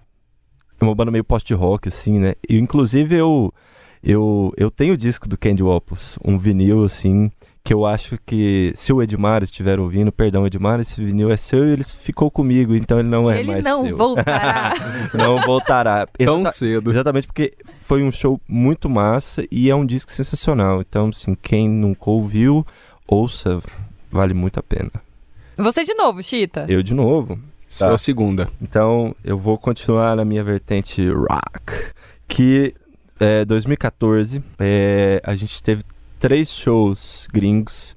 uma banda meio post-rock, assim, né? E inclusive eu, eu, eu tenho o disco do Candy Opus, um vinil, assim, que eu acho que se o Edmar estiver ouvindo, perdão, Edmar, esse vinil é seu e ele ficou comigo, então ele não é Ele mais não seu. voltará. não voltará. Tão Exata- cedo. Exatamente porque foi um show muito massa e é um disco sensacional. Então, assim, quem nunca ouviu, ouça, vale muito a pena. Você de novo, Chita. Eu de novo. Sua segunda. Então, eu vou continuar na minha vertente rock. Que é 2014, é, a gente teve três shows gringos.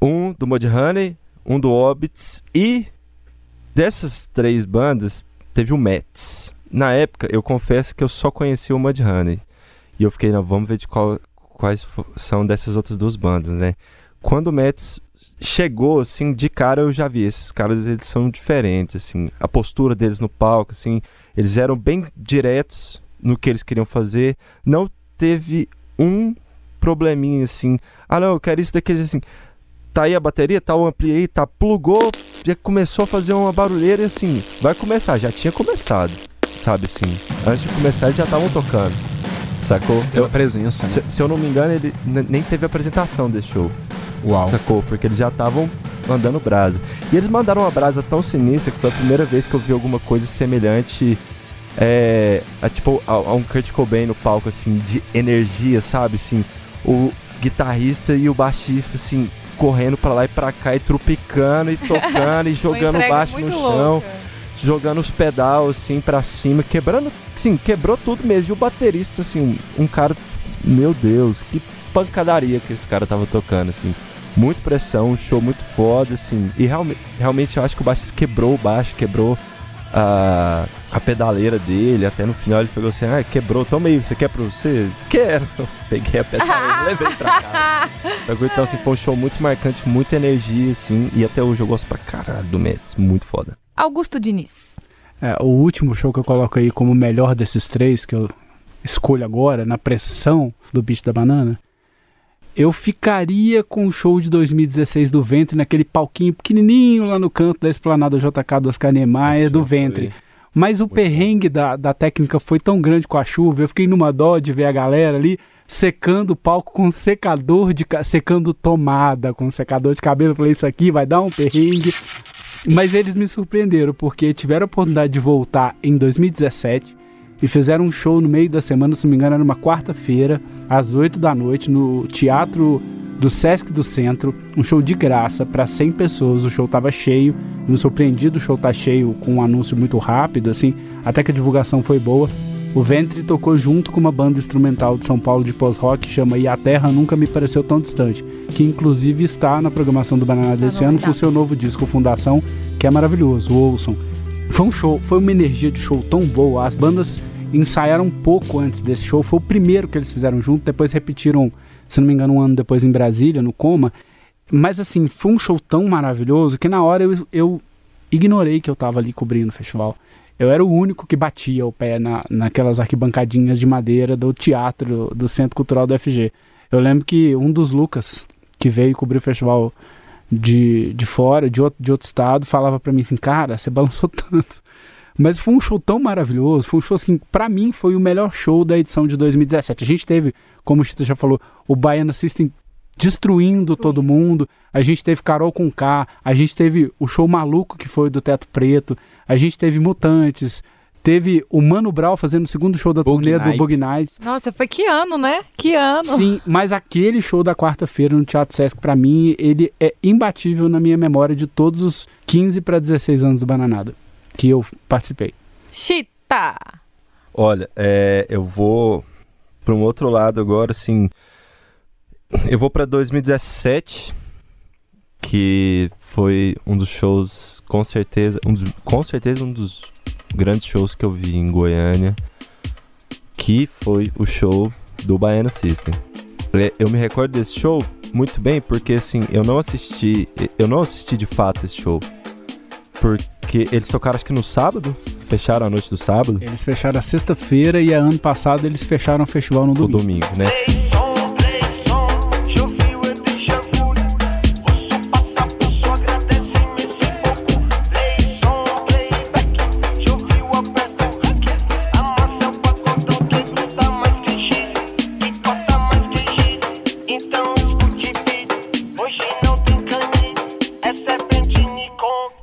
Um do Mudhoney, um do Hobbits e dessas três bandas teve o Mets. Na época, eu confesso que eu só conhecia o Mudhoney. E eu fiquei, não, vamos ver de qual, quais são dessas outras duas bandas, né? Quando o Mets chegou, assim, de cara eu já vi. Esses caras, eles são diferentes, assim. A postura deles no palco, assim, eles eram bem diretos no que eles queriam fazer. Não teve um probleminha, assim. Ah, não, eu quero isso daquele, assim. Tá aí a bateria, tá o ampli aí, tá, plugou, já começou a fazer uma barulheira e assim, vai começar, já tinha começado, sabe assim. Antes de começar eles já estavam tocando, sacou? Pela presença, né? Se, se eu não me engano, ele nem teve apresentação desse show, Uau. sacou? Porque eles já estavam mandando brasa. E eles mandaram uma brasa tão sinistra que foi a primeira vez que eu vi alguma coisa semelhante é, a, tipo, a, a um Kurt Cobain no palco, assim, de energia, sabe? Assim, o guitarrista e o baixista, assim, correndo pra lá e pra cá e trupicando e tocando e jogando baixo no chão louca. jogando os pedal assim pra cima, quebrando, sim, quebrou tudo mesmo. E o baterista, assim, um cara, meu Deus, que pancadaria que esse cara tava tocando, assim. Muito pressão, um show muito foda, assim. E realme, realmente eu acho que o baixista quebrou o baixo, quebrou a, a pedaleira dele. Até no final ele pegou assim: ah, quebrou, toma aí, você quer pra você? Quero. Peguei a pedaleira e levei pra casa. Sacou? Então, assim, foi um show muito marcante, muita energia, assim. E até hoje eu gosto pra caralho do Mets, muito foda. Augusto Diniz. É, o último show que eu coloco aí como o melhor desses três, que eu escolho agora, na pressão do Bicho da Banana, eu ficaria com o show de 2016 do Ventre, naquele palquinho pequenininho lá no canto da esplanada JK do Oscar Niemeyer, do show foi- Ventre. Mas o perrengue da, da técnica foi tão grande com a chuva, eu fiquei numa dó de ver a galera ali secando o palco com secador de ca- secando tomada com secador de cabelo. Eu falei, isso aqui vai dar um perrengue. Mas eles me surpreenderam, porque tiveram a oportunidade de voltar em 2017 e fizeram um show no meio da semana, se não me engano, era uma quarta-feira, às 8 da noite, no Teatro do Sesc do Centro. Um show de graça para 100 pessoas. O show tava cheio. Me surpreendi do show tá cheio com um anúncio muito rápido, assim, até que a divulgação foi boa. O Ventre tocou junto com uma banda instrumental de São Paulo de pós-rock que chama E a Terra Nunca Me Pareceu Tão Distante, que inclusive está na programação do Banana desse ano com o seu novo disco Fundação, que é maravilhoso, ouçam. Foi um show, foi uma energia de show tão boa. As bandas ensaiaram um pouco antes desse show, foi o primeiro que eles fizeram junto, depois repetiram, se não me engano, um ano depois em Brasília, no Coma. Mas assim, foi um show tão maravilhoso que na hora eu, eu ignorei que eu tava ali cobrindo o festival. Eu era o único que batia o pé na, naquelas arquibancadinhas de madeira do teatro do Centro Cultural do FG. Eu lembro que um dos Lucas, que veio cobrir o festival de, de fora, de outro, de outro estado, falava pra mim assim, cara, você balançou tanto. Mas foi um show tão maravilhoso, foi um show assim, pra mim foi o melhor show da edição de 2017. A gente teve, como o Chita já falou, o Baiana System destruindo todo mundo. A gente teve Carol com K, a gente teve o show maluco que foi do Teto Preto, a gente teve Mutantes, teve o Mano Brown fazendo o segundo show da Bug turnê do Night. Bug Night. Nossa, foi que ano, né? Que ano. Sim, mas aquele show da quarta-feira no Teatro Sesc, pra mim, ele é imbatível na minha memória de todos os 15 para 16 anos do Bananada que eu participei. Chita. Olha, é, eu vou para um outro lado agora, assim. Eu vou para 2017, que foi um dos shows, com certeza, um dos, com certeza um dos grandes shows que eu vi em Goiânia, que foi o show do Baiana System. Eu me recordo desse show muito bem porque assim, eu não assisti, eu não assisti de fato esse show. Porque eles tocaram acho que no sábado, fecharam a noite do sábado. Eles fecharam a sexta-feira e ano passado eles fecharam o festival no o domingo. domingo, né?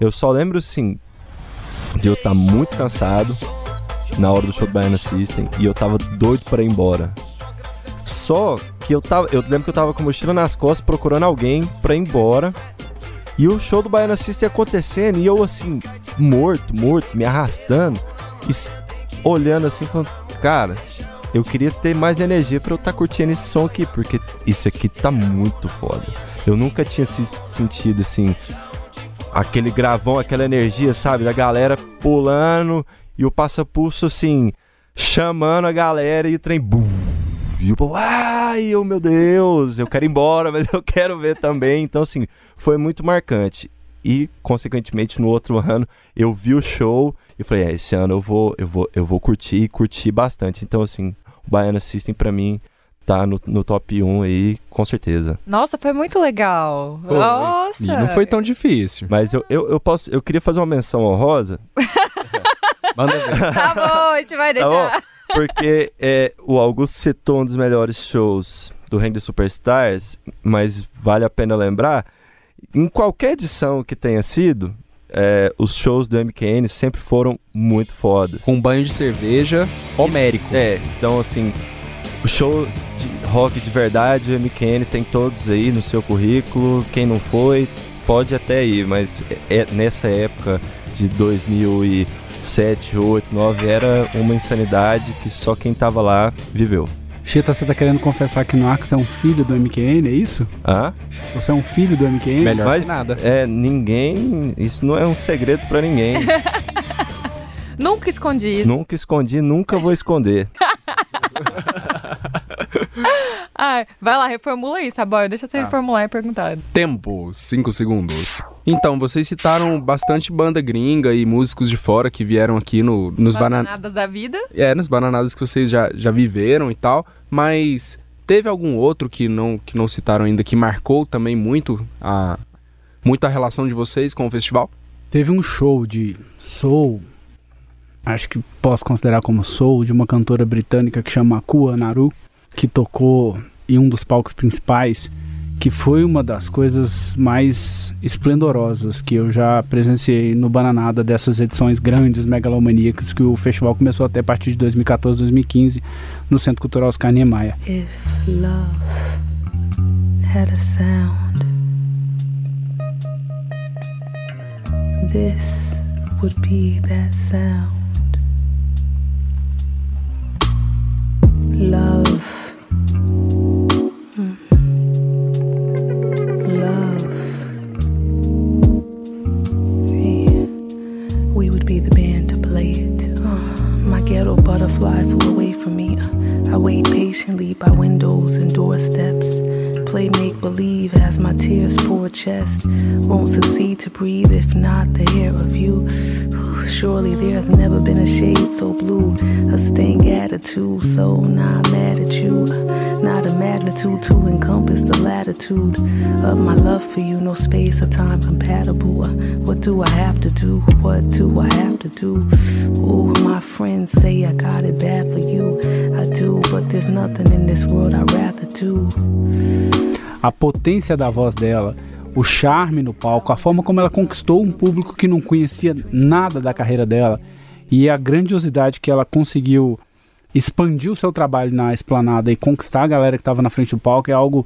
Eu só lembro, assim, de eu estar muito cansado na hora do show do Baiana System e eu tava doido pra ir embora. Só que eu tava. Eu lembro que eu tava com a mochila nas costas procurando alguém pra ir embora. E o show do Baiana System acontecendo e eu assim, morto, morto, me arrastando, e olhando assim, falando, cara, eu queria ter mais energia pra eu estar curtindo esse som aqui, porque isso aqui tá muito foda. Eu nunca tinha se sentido assim, aquele gravão, aquela energia, sabe? Da galera pulando e o passa-pulso assim, chamando a galera e o trem. Bum, e o ai, eu, meu Deus, eu quero ir embora, mas eu quero ver também. Então, assim, foi muito marcante. E, consequentemente, no outro ano, eu vi o show e falei, é, esse ano eu vou, eu vou, eu vou curtir e curti bastante. Então, assim, o Baiana System pra mim tá no, no top 1 aí, com certeza. Nossa, foi muito legal. Foi. Nossa. E não foi tão difícil. Mas eu, eu, eu posso, eu queria fazer uma menção honrosa, Manda ver. Tá bom, a gente vai Tá deixar. porque é, o Augusto citou um dos melhores shows do dos Superstars, mas vale a pena lembrar, em qualquer edição que tenha sido, é, os shows do MQN sempre foram muito fodas. Com um banho de cerveja homérico. É, então assim, shows de rock de verdade, o MQN tem todos aí no seu currículo. Quem não foi, pode até ir, mas é, nessa época de 2007, 8, 9 era uma insanidade que só quem tava lá viveu. Chita, você tá querendo confessar que no ar que você é um filho do MQN, é isso? Ah, Você é um filho do MQN? Melhor mas que nada. é ninguém, isso não é um segredo pra ninguém. Nunca escondi isso. nunca escondi, nunca vou esconder. Ai, vai lá, reformula aí, Saboy. Deixa você Tá. reformular e perguntar. Tempo, 5 segundos. Então, vocês citaram bastante banda gringa e músicos de fora que vieram aqui no, nos bananadas. Bananadas da vida. É, nas bananadas que vocês já, já viveram e tal, mas teve algum outro que não, que não citaram ainda que marcou também muito a, muito a relação de vocês com o festival? Teve um show de soul, acho que posso considerar como soul, de uma cantora britânica que chama Kua Naru, que tocou em um dos palcos principais, que foi uma das coisas mais esplendorosas que eu já presenciei no Bananada dessas edições grandes, megalomaníacas, que o festival começou até a partir de 2014, 2015, no Centro Cultural Oscar Niemeyer. If love had a sound, this would be that sound. Love. Mm. Love. Yeah. We would be the band to play it. Uh, my ghetto butterfly flew away from me. I wait patiently by windows and doorsteps. Play make believe as my tears pour chest. Won't succeed to breathe if not the air of you. Surely there has never been a shade so blue. A stank attitude, so not mad at you. Not a magnitude to encompass the latitude of my love for you. No space or time compatible. Uh, what do I have to do? What do I have to do? Ooh, my friends say I got it bad for you. I do, but there's nothing in this world I'd rather do. a potência da voz dela, o charme no palco, a forma como ela conquistou um público que não conhecia nada da carreira dela e a grandiosidade que ela conseguiu expandir o seu trabalho na esplanada e conquistar a galera que estava na frente do palco é algo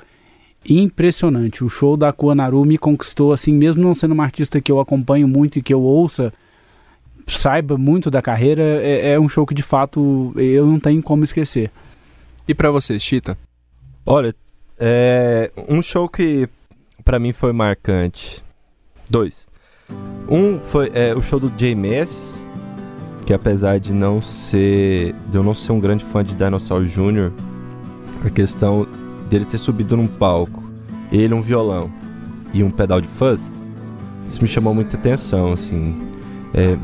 impressionante. O show da Kuanaru me conquistou assim, mesmo não sendo uma artista que eu acompanho muito e que eu ouça, saiba muito da carreira, é, é um show que de fato eu não tenho como esquecer. E pra vocês, Chita? Olha, é um show que pra mim foi marcante. Dois. Um foi é, o show do Jay Massis, que apesar de não ser, de eu não ser um grande fã de Dinosaur Jr., a questão dele ter subido num palco, ele um violão e um pedal de fuzz, isso me chamou muita atenção, assim. É,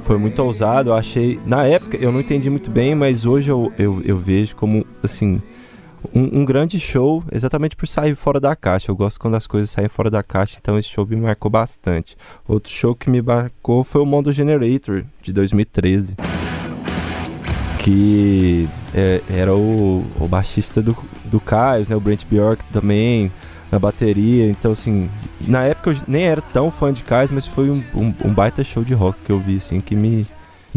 foi muito ousado, eu achei. Na época eu não entendi muito bem, mas hoje eu, eu, eu vejo como, assim, um, um grande show exatamente por sair fora da caixa. Eu gosto quando as coisas saem fora da caixa, então esse show me marcou bastante. Outro show que me marcou foi o Mondo Generator de 2013. Que é, era o, o baixista do, do Caio, né? O Brent Bjork também na bateria. Então, assim, na época eu nem era tão fã de Caio, mas foi um, um, um baita show de rock que eu vi, assim, que me,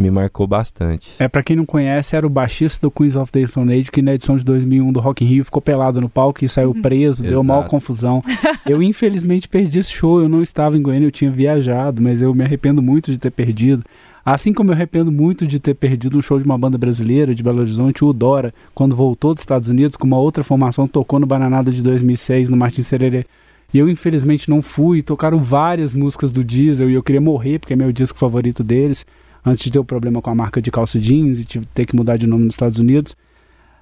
me marcou bastante. É, pra quem não conhece, era o baixista do Queens of the Stone Age, que na edição de 2001 do Rock in Rio ficou pelado no palco e saiu preso, deu mal confusão. Eu, infelizmente, perdi esse show, eu não estava em Goiânia, eu tinha viajado, mas eu me arrependo muito de ter perdido. Assim como eu arrependo muito de ter perdido um show de uma banda brasileira de Belo Horizonte, o Dora, quando voltou dos Estados Unidos com uma outra formação, tocou no Bananada de 2006, no Martin Sererê. E eu, infelizmente, não fui. Tocaram várias músicas do Diesel e eu queria morrer, porque é meu disco favorito deles. Antes de ter o problema com a marca de calça jeans e tive- ter que mudar de nome nos Estados Unidos.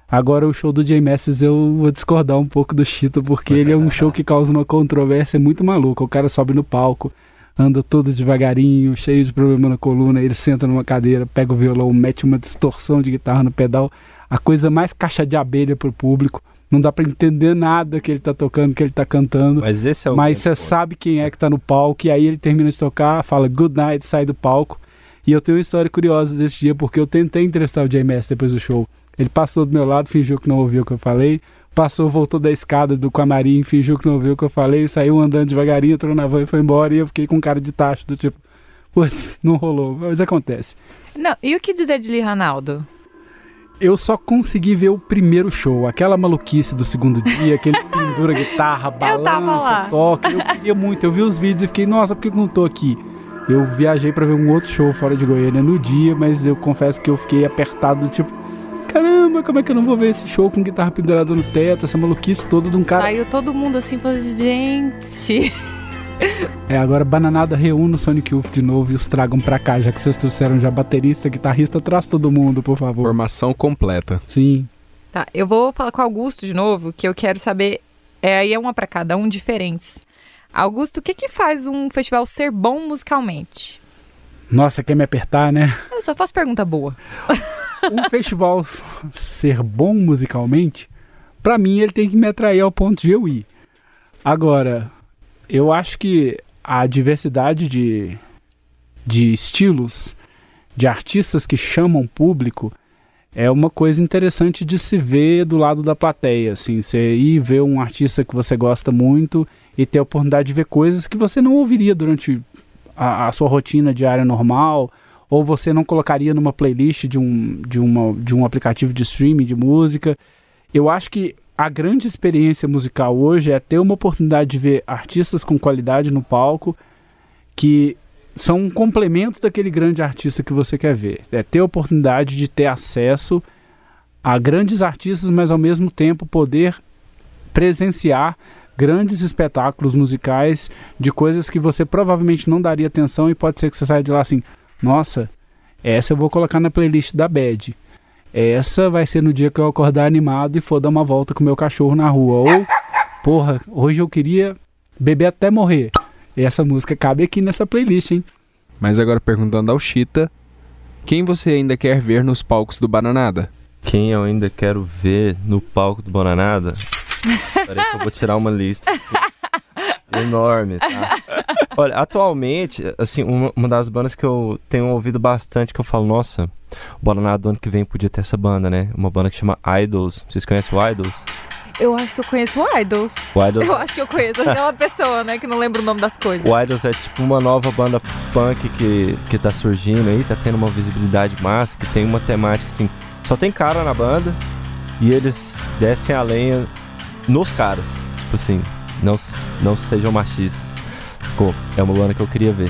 Agora o show do Jay Massis eu vou discordar um pouco do Chito, porque ele é um show que causa uma controvérsia muito maluca. O cara sobe no palco, anda todo devagarinho, cheio de problema na coluna, ele senta numa cadeira, pega o violão, mete uma distorção de guitarra no pedal, a coisa mais caixa de abelha pro público. Não dá pra entender nada que ele tá tocando, que ele tá cantando. Mas esse é o. Mas você sabe quem é que tá no palco, e aí ele termina de tocar, fala good night, sai do palco. E eu tenho uma história curiosa desse dia, porque eu tentei entrevistar o Mass depois do show. Ele passou do meu lado, fingiu que não ouviu o que eu falei. Passou, voltou da escada do camarim, fingiu que não ouviu o que eu falei, saiu andando devagarinho, entrou na van e foi embora. E eu fiquei com cara de tacho, do tipo, putz, não rolou. Mas acontece. Não, e o que dizer de Lee Ranaldo? Eu só consegui ver o primeiro show, aquela maluquice do segundo dia, que ele pendura guitarra, balança, toca. Eu queria muito, eu vi os vídeos e fiquei, nossa, por que que eu não tô aqui? Eu viajei pra ver um outro show fora de Goiânia no dia, mas eu confesso que eu fiquei apertado, tipo, caramba, como é que eu não vou ver esse show com guitarra pendurada no teto, essa maluquice toda de um cara. Saiu todo mundo assim, falando, gente. É, agora Bananada reúna o Sonic Youth de novo e os tragam pra cá, já que vocês trouxeram já baterista, guitarrista, traz todo mundo, por favor. Formação completa. Sim. Tá, eu vou falar com o Augusto de novo, que eu quero saber. É, aí é uma pra cada um diferentes. Augusto, o que que faz um festival ser bom musicalmente? Nossa, quer me apertar, né? Eu só faço pergunta boa. um festival ser bom musicalmente, pra mim ele tem que me atrair ao ponto de eu ir. Agora, eu acho que a diversidade de, de estilos, de artistas que chamam público, é uma coisa interessante de se ver do lado da plateia, assim, você ir ver um artista que você gosta muito e ter a oportunidade de ver coisas que você não ouviria durante a, a sua rotina diária normal, ou você não colocaria numa playlist de um, de, uma, de um aplicativo de streaming de música. Eu acho que a grande experiência musical hoje é ter uma oportunidade de ver artistas com qualidade no palco que são um complemento daquele grande artista que você quer ver. É ter a oportunidade de ter acesso a grandes artistas, mas ao mesmo tempo poder presenciar grandes espetáculos musicais de coisas que você provavelmente não daria atenção e pode ser que você saia de lá assim, nossa, essa eu vou colocar na playlist da Bad. Essa vai ser no dia que eu acordar animado e for dar uma volta com meu cachorro na rua. Ou, porra, hoje eu queria beber até morrer. Essa música cabe aqui nessa playlist, hein? Mas agora perguntando ao Chita, quem você ainda quer ver nos palcos do Bananada? Quem eu ainda quero ver no palco do Bananada? Peraí que eu vou tirar uma lista assim, enorme, tá? Olha, atualmente, assim, uma, uma das bandas que eu tenho ouvido bastante, que eu falo, nossa, o Bananada do ano que vem podia ter essa banda, né? Uma banda que chama Idols. Vocês conhecem o Idols? Eu acho que eu conheço o Idols. O Idols, Eu acho que eu conheço aquela pessoa, né, que não lembra o nome das coisas. o Idols é tipo uma nova banda punk que, que tá surgindo aí, tá tendo uma visibilidade massa, que tem uma temática assim, só tem cara na banda e eles descem a lenha nos caras. Tipo assim, não, não sejam machistas. Pô, é uma banda que eu queria ver.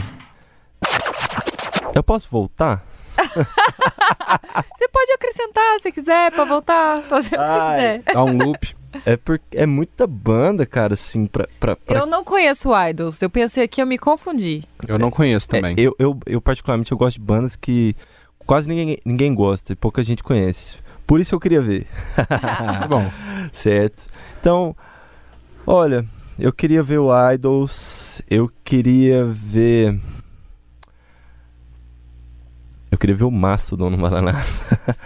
Eu posso voltar? Você pode acrescentar se quiser pra voltar, fazer o que você quiser. Dá um loop. É porque é muita banda, cara, assim, pra. pra, pra- Eu não conheço o Idols. Eu pensei que eu me confundi. Eu não conheço É, também. eu, eu, eu, particularmente, eu gosto de bandas que quase ninguém, ninguém gosta e pouca gente conhece. Por isso eu queria ver. Tá bom. Certo. Então, olha, eu queria ver o Idols, eu queria ver. Eu queria ver o Mastodon no Maraná.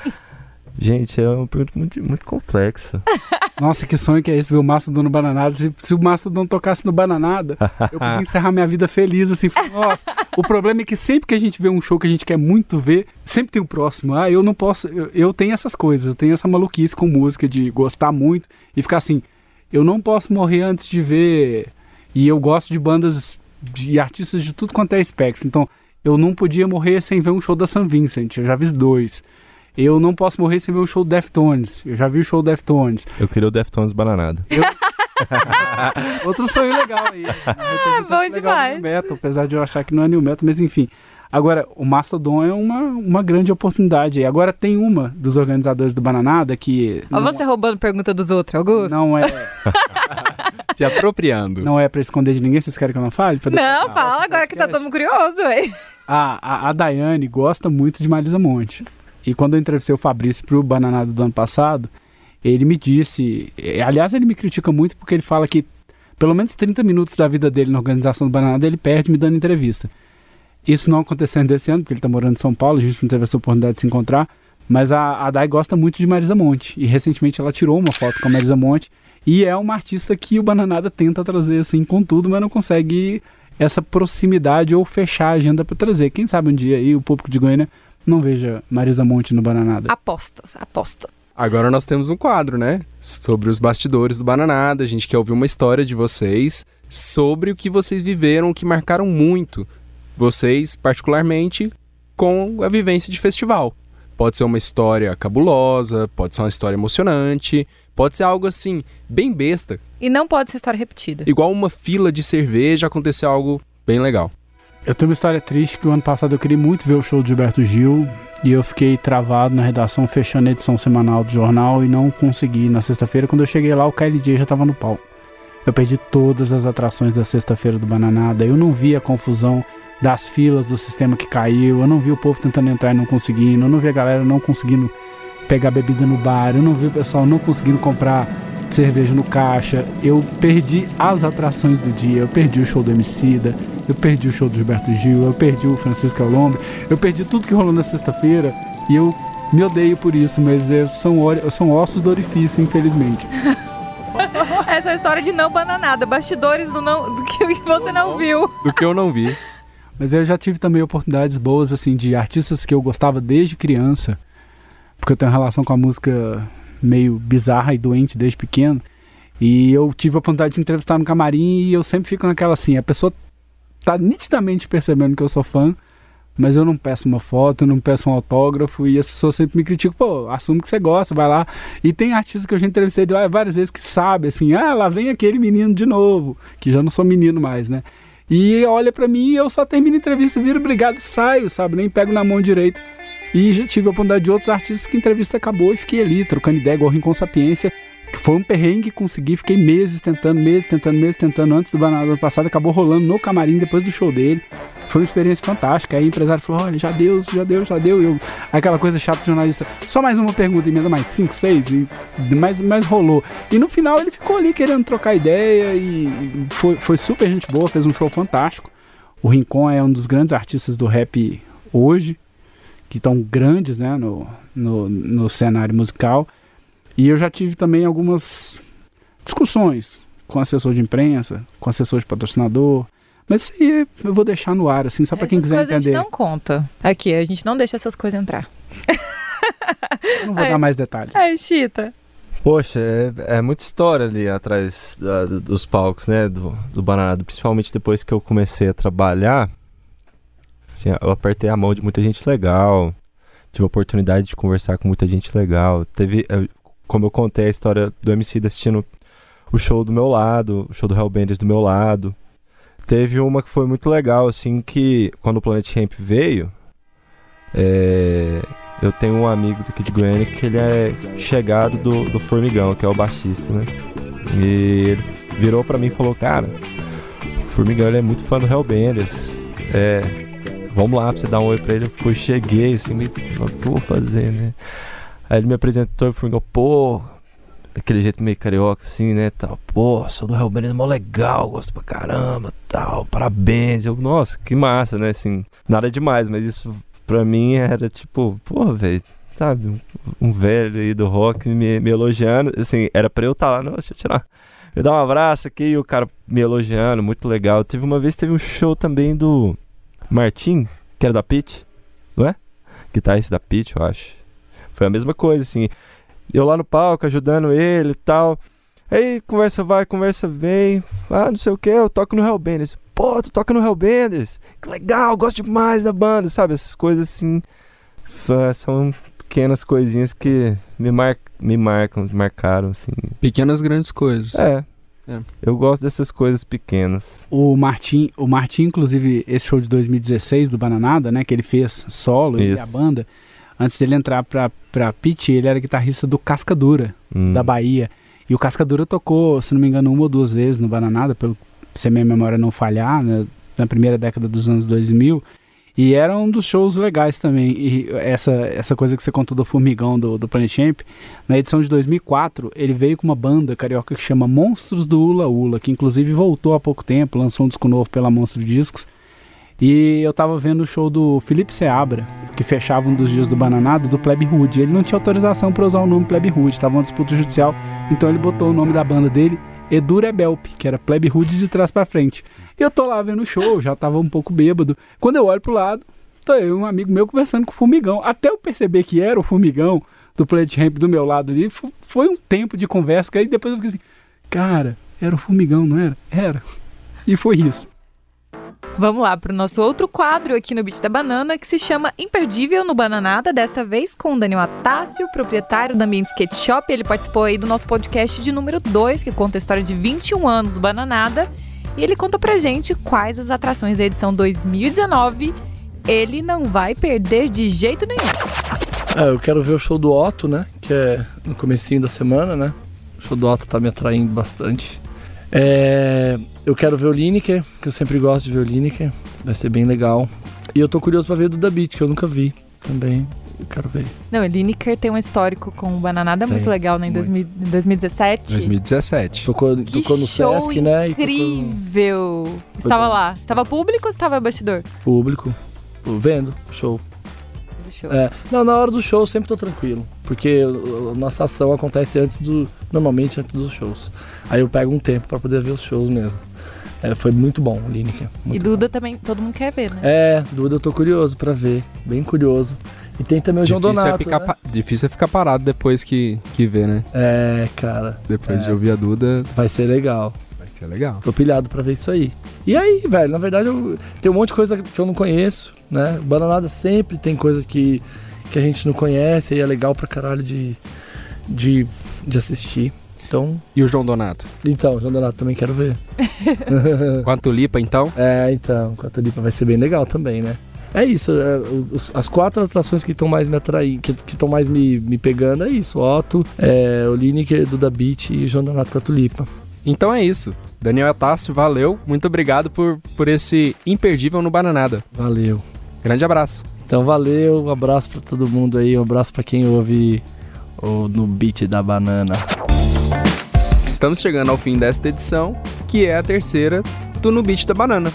Gente, é uma pergunta muito, muito complexa. Nossa, que sonho que é esse, ver o Mastodon no Bananada. Se, se o Mastodon tocasse no Bananada, eu podia encerrar minha vida feliz, assim. Nossa, o problema é que sempre que a gente vê um show que a gente quer muito ver, sempre tem o próximo. Ah, eu não posso. Eu, eu tenho essas coisas, eu tenho essa maluquice com música de gostar muito e ficar assim. Eu não posso morrer antes de ver. E eu gosto de bandas de artistas de tudo quanto é espectro. Então, eu não podia morrer sem ver um show da San Vincent. Eu já vi dois. Eu não posso morrer sem ver o show do Deftones. Eu já vi o show do Deftones. Eu queria o Deftones Bananada. Outro sonho legal aí. Ah, bom demais. New metal, apesar de eu achar que não é new metal, mas enfim. Agora, o Mastodon é uma, uma grande oportunidade. aí. Agora tem uma dos organizadores do Bananada que Olha você roubando pergunta dos outros, Augusto. não é Se apropriando. Não é pra esconder de ninguém, vocês querem que eu não fale? Pra Não, fala agora que tá todo mundo curioso, ué. A, a, a Daiane gosta muito de Marisa Monte. E quando eu entrevistei o Fabrício pro Bananada do ano passado, ele me disse. Aliás, ele me critica muito porque ele fala que pelo menos 30 minutos da vida dele na organização do Bananada ele perde me dando entrevista. Isso não aconteceu ainda esse ano, porque ele tá morando em São Paulo, a gente não teve essa oportunidade de se encontrar. Mas a, a Dai gosta muito de Marisa Monte. E recentemente ela tirou uma foto com a Marisa Monte. E é uma artista que o Bananada tenta trazer assim com tudo, mas não consegue essa proximidade ou fechar a agenda para trazer. Quem sabe um dia aí o público de Goiânia não veja Marisa Monte no Bananada. Apostas, aposta. Agora nós temos um quadro, né? Sobre os bastidores do Bananada. A gente quer ouvir uma história de vocês sobre o que vocês viveram, que marcaram muito vocês, particularmente, com a vivência de festival. Pode ser uma história cabulosa, pode ser uma história emocionante, pode ser algo assim, bem besta. E não pode ser história repetida. Igual uma fila de cerveja acontecer algo bem legal. Eu tenho uma história triste que o ano passado eu queria muito ver o show do Gilberto Gil e eu fiquei travado na redação fechando a edição semanal do jornal e não consegui. Na sexta-feira, quando eu cheguei lá, o KLJ já estava no palco. Eu perdi todas as atrações da sexta-feira do Bananada. Eu não vi a confusão das filas do sistema que caiu. Eu não vi o povo tentando entrar e não conseguindo. Eu não vi a galera não conseguindo pegar bebida no bar. Eu não vi o pessoal não conseguindo comprar cerveja no caixa. Eu perdi as atrações do dia. Eu perdi o show do Emicida. Eu perdi o show do Gilberto Gil. Eu perdi o Francisco Alombre. Eu perdi tudo que rolou na sexta-feira. E eu me odeio por isso, mas é, são, são ossos do orifício, infelizmente. Essa é a história de não bananada, bastidores do, não, do que você não viu. Do que eu não vi. Mas eu já tive também oportunidades boas, assim, de artistas que eu gostava desde criança, porque eu tenho uma relação com a música meio bizarra e doente desde pequeno. E eu tive a oportunidade de entrevistar no camarim e eu sempre fico naquela assim, a pessoa tá nitidamente percebendo que eu sou fã, mas eu não peço uma foto, não peço um autógrafo e as pessoas sempre me criticam, pô, assume que você gosta, vai lá. E tem artistas que eu já entrevistei várias vezes que sabe, assim, ah, lá vem aquele menino de novo, que já não sou menino mais, né? E olha pra mim eu só termino a entrevista, viro obrigado e saio, sabe? Nem pego na mão direito. E já tive a oportunidade de outros artistas que a entrevista acabou e fiquei ali, trocando ideia, igual Rincon Sapiência. Foi um perrengue, consegui, fiquei meses tentando, meses tentando, meses tentando antes do Banana do ano passado, acabou rolando no camarim depois do show dele. Foi uma experiência fantástica. Aí o empresário falou: olha, já deu, já deu, já deu. Eu, aquela coisa chata do jornalista, só mais uma pergunta, emenda mais cinco, seis, e, mas, mas rolou. E no final ele ficou ali querendo trocar ideia e foi, foi super gente boa, fez um show fantástico. O Rincon é um dos grandes artistas do rap hoje, que estão grandes né, no, no, no cenário musical. E eu já tive também algumas discussões com assessor de imprensa, com assessor de patrocinador. Mas isso aí eu vou deixar no ar, assim, só pra quem quiser coisas a entender. gente não conta. Aqui, a gente não deixa essas coisas entrar. Eu não vou É. dar mais detalhes. Ai, Chita. Poxa, é, é muita história ali atrás da- dos palcos, né? Do, do Bananada. Principalmente depois que eu comecei a trabalhar. Assim, eu apertei a mão de muita gente legal. Tive a oportunidade de conversar com muita gente legal. Teve, eh, como eu contei a história do MC assistindo o show do meu lado, o show do Hellbenders do meu lado. Teve uma que foi muito legal, assim, que quando o Planet Ramp veio, é, eu tenho um amigo daqui de Goiânia que ele é chegado do, do Formigão, que é o baixista, né? E ele virou pra mim e falou, cara, o Formigão ele é muito fã do Hellbenders. É, vamos lá pra você dar um oi pra ele. Eu fui, cheguei, assim, me, o que eu vou fazer, né? Aí ele me apresentou e Formigão, pô, daquele jeito meio carioca, assim, né, tal. Pô, sou do Hellbenders, mó legal, gosto pra caramba, tal, parabéns. Eu, nossa, que massa, né, assim, nada demais, mas isso pra mim era tipo, pô, velho, sabe, um, um velho aí do rock me, me elogiando, assim, era pra eu estar lá, não, deixa eu tirar, me dar um abraço aqui e o cara me elogiando, muito legal. Teve uma vez, teve um show também do Martim, que era da Pitch, não é? Guitarrista da Pitch, eu acho. Foi a mesma coisa, assim, eu lá no palco ajudando ele e tal. Aí conversa vai, conversa vem. Ah, não sei o que, eu toco no Hellbenders. Pô, tu toca no Hellbenders? Que legal, gosto demais da banda, sabe? Essas coisas assim. São pequenas coisinhas que me, mar... me marcam, me marcaram, assim. Pequenas grandes coisas. É. É. Eu gosto dessas coisas pequenas. O Martim, o Martim, inclusive, esse show de 2016 do Bananada, né, que ele fez solo, ele e a Isso. banda, antes dele entrar pra, pra Pitch, ele era guitarrista do Cascadura, Hum. da Bahia. E o Cascadura tocou, se não me engano, uma ou duas vezes no Bananada, pelo, se a minha memória não falhar, né, na primeira década dos anos 2000. E era um dos shows legais também. E essa, essa coisa que você contou do Formigão do, do Planet Champ, na edição de 2004, ele veio com uma banda carioca que chama Monstros do Ula Ula, que inclusive voltou há pouco tempo, lançou um disco novo pela Monstro Discos. E eu tava vendo o show do Felipe Seabra, que fechava um dos dias do Bananada, do Pleb Hood. Ele não tinha autorização para usar o nome Pleb Hood, tava uma disputa judicial, então ele botou o nome da banda dele, Edu Rebelp, que era Pleb Hood de trás para frente. E eu tô lá vendo o show, já tava um pouco bêbado. Quando eu olho pro lado, tá eu um amigo meu conversando com o Formigão. Até eu perceber que era o Formigão do Planet Ramp do meu lado ali, fo- foi um tempo de conversa, que aí depois eu fiquei assim, cara, era o Formigão, não era? Era. E foi isso. Vamos lá para o nosso outro quadro aqui no Beat da Banana, que se chama Imperdível no Bananada, desta vez com o Daniel Atácio, proprietário do Ambiente Skate Shop. Ele participou aí do nosso podcast de número 2, que conta a história de 21 anos do Bananada. E ele conta pra gente quais as atrações da edição 2019 ele não vai perder de jeito nenhum. É, eu quero ver o show do Otto, né? Que é no comecinho da semana, né? O show do Otto tá me atraindo bastante. É, eu quero ver o Lineker, que eu sempre gosto de ver o Lineker. Vai ser bem legal. E eu tô curioso pra ver o do Da Beat, que eu nunca vi também. Eu quero ver. Não, o Lineker tem um histórico com o Bananada muito Tem, legal, né? Em muito. 2000 em 2017. 2017. Tocou, Que tocou no show Sesc, né? E tocou incrível! Estava lá. Estava público ou estava bastidor? público. Vendo, show. do show? É, não, na hora do show eu sempre tô tranquilo. Porque nossa ação acontece antes do. Normalmente antes dos shows. Aí eu pego um tempo pra poder ver os shows mesmo. É, foi muito bom o Lineker. E Duda também, todo mundo quer ver, né? É, Duda eu tô curioso pra ver. Bem curioso. E tem também o João Difícil, Donato. é ficar, né? pa- difícil é ficar parado depois que, que vê, né? É, cara. Depois É. de ouvir a Duda, Vai ser legal. vai ser legal. Tô pilhado pra ver isso aí. E aí, velho, na verdade eu, tem um monte de coisa que eu não conheço, né? Bananada sempre tem coisa que, que a gente não conhece e é legal pra caralho de, de, de assistir. Então, E o João Donato? então, João Donato também quero ver. Com a Tulipa, então? É, então, com a Tulipa vai ser bem legal também, né? É isso, é, os- as quatro atrações que estão mais me atraindo, que estão mais me, me pegando é isso. Otto, é, o Lineker, Duda Beat e o João Donato com a Tulipa. Então é isso. Daniel Etácio, valeu. Muito obrigado por, por esse imperdível no Bananada. Valeu. Grande abraço. Então valeu, um abraço pra todo mundo aí, um abraço pra quem ouve o No Beat da Banana. Estamos chegando ao fim desta edição, que é a terceira do No Beat da Banana.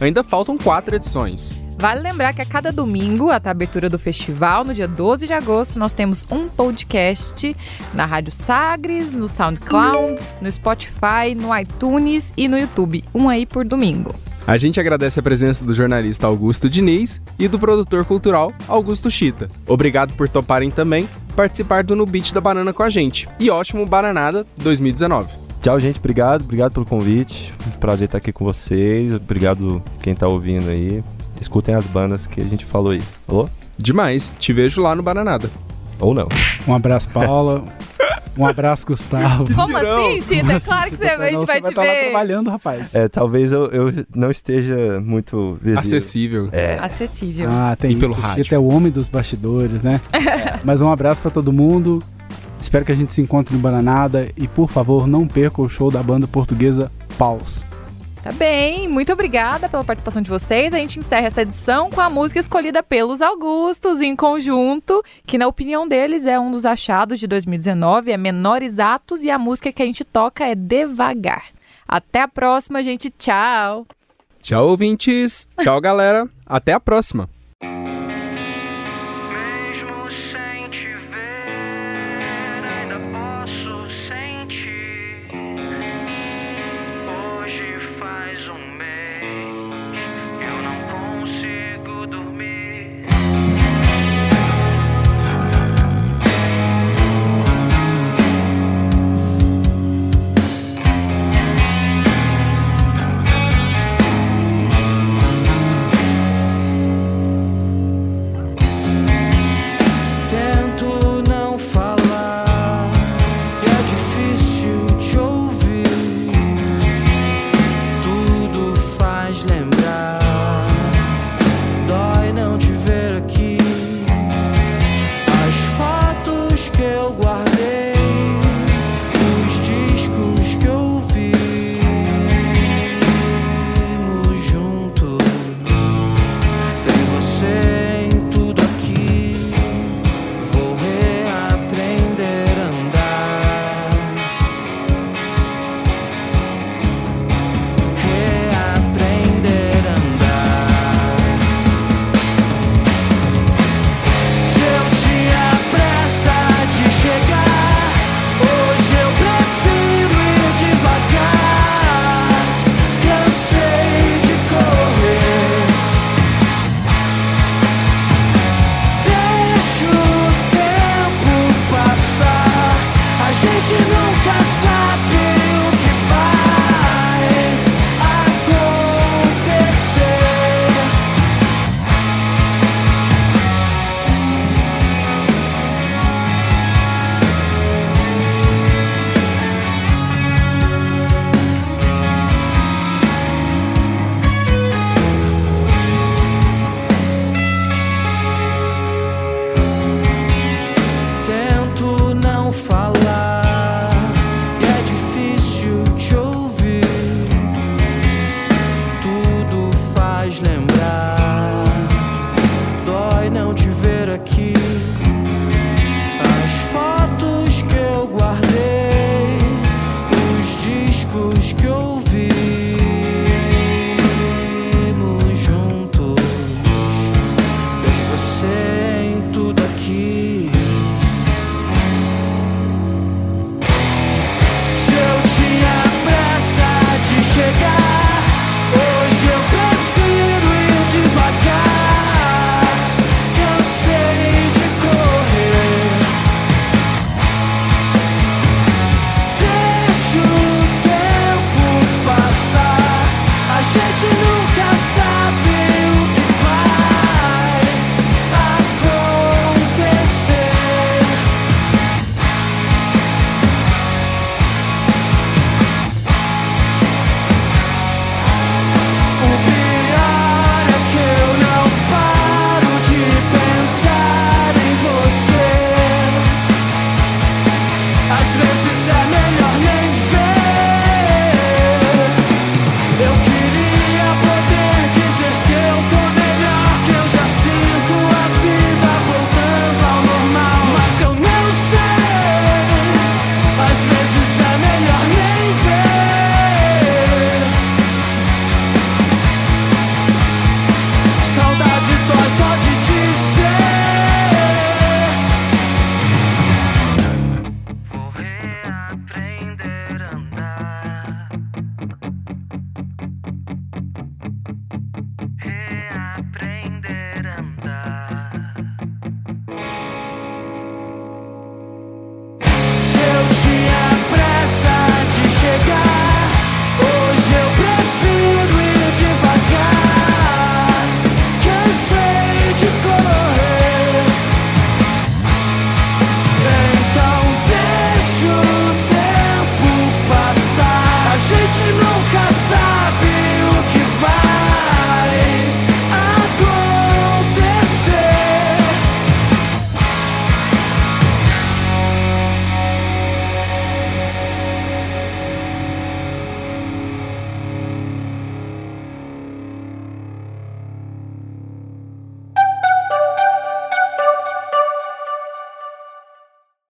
Ainda faltam quatro edições. Vale lembrar que a cada domingo, até a abertura do festival, no dia 12 de agosto, nós temos um podcast na Rádio Sagres, no SoundCloud, no Spotify, no iTunes e no YouTube. Um aí por domingo. A gente agradece a presença do jornalista Augusto Diniz e do produtor cultural Augusto Chita. Obrigado por toparem também participar do No Beat da Banana com a gente. E ótimo Bananada 2019. Tchau, gente. Obrigado. Obrigado pelo convite. Prazer estar aqui com vocês. Obrigado quem tá ouvindo aí. Escutem as bandas que a gente falou aí. Falou? Demais, te vejo lá no Bananada. Ou não. Um abraço, Paula. Um abraço, Gustavo. Como assim, Chita? É claro que você, a gente Não, vai você te tá lá ver. trabalhando, rapaz. É, talvez eu, eu não esteja muito visível. Acessível. É. Acessível. Ah, tem E pelo isso. O rádio. Chita é o homem dos bastidores, né? Mas um abraço pra todo mundo. Espero que a gente se encontre no Bananada. E, por favor, não perca o show da banda portuguesa Paus. Tá bem, muito obrigada pela participação de vocês. A gente encerra essa edição com a música escolhida pelos Augustos em conjunto, que na opinião deles é um dos achados de 2019, é Menores Atos e a música que a gente toca é Devagar. Até a próxima, gente. Tchau. Tchau, ouvintes. Tchau, galera. Até a próxima.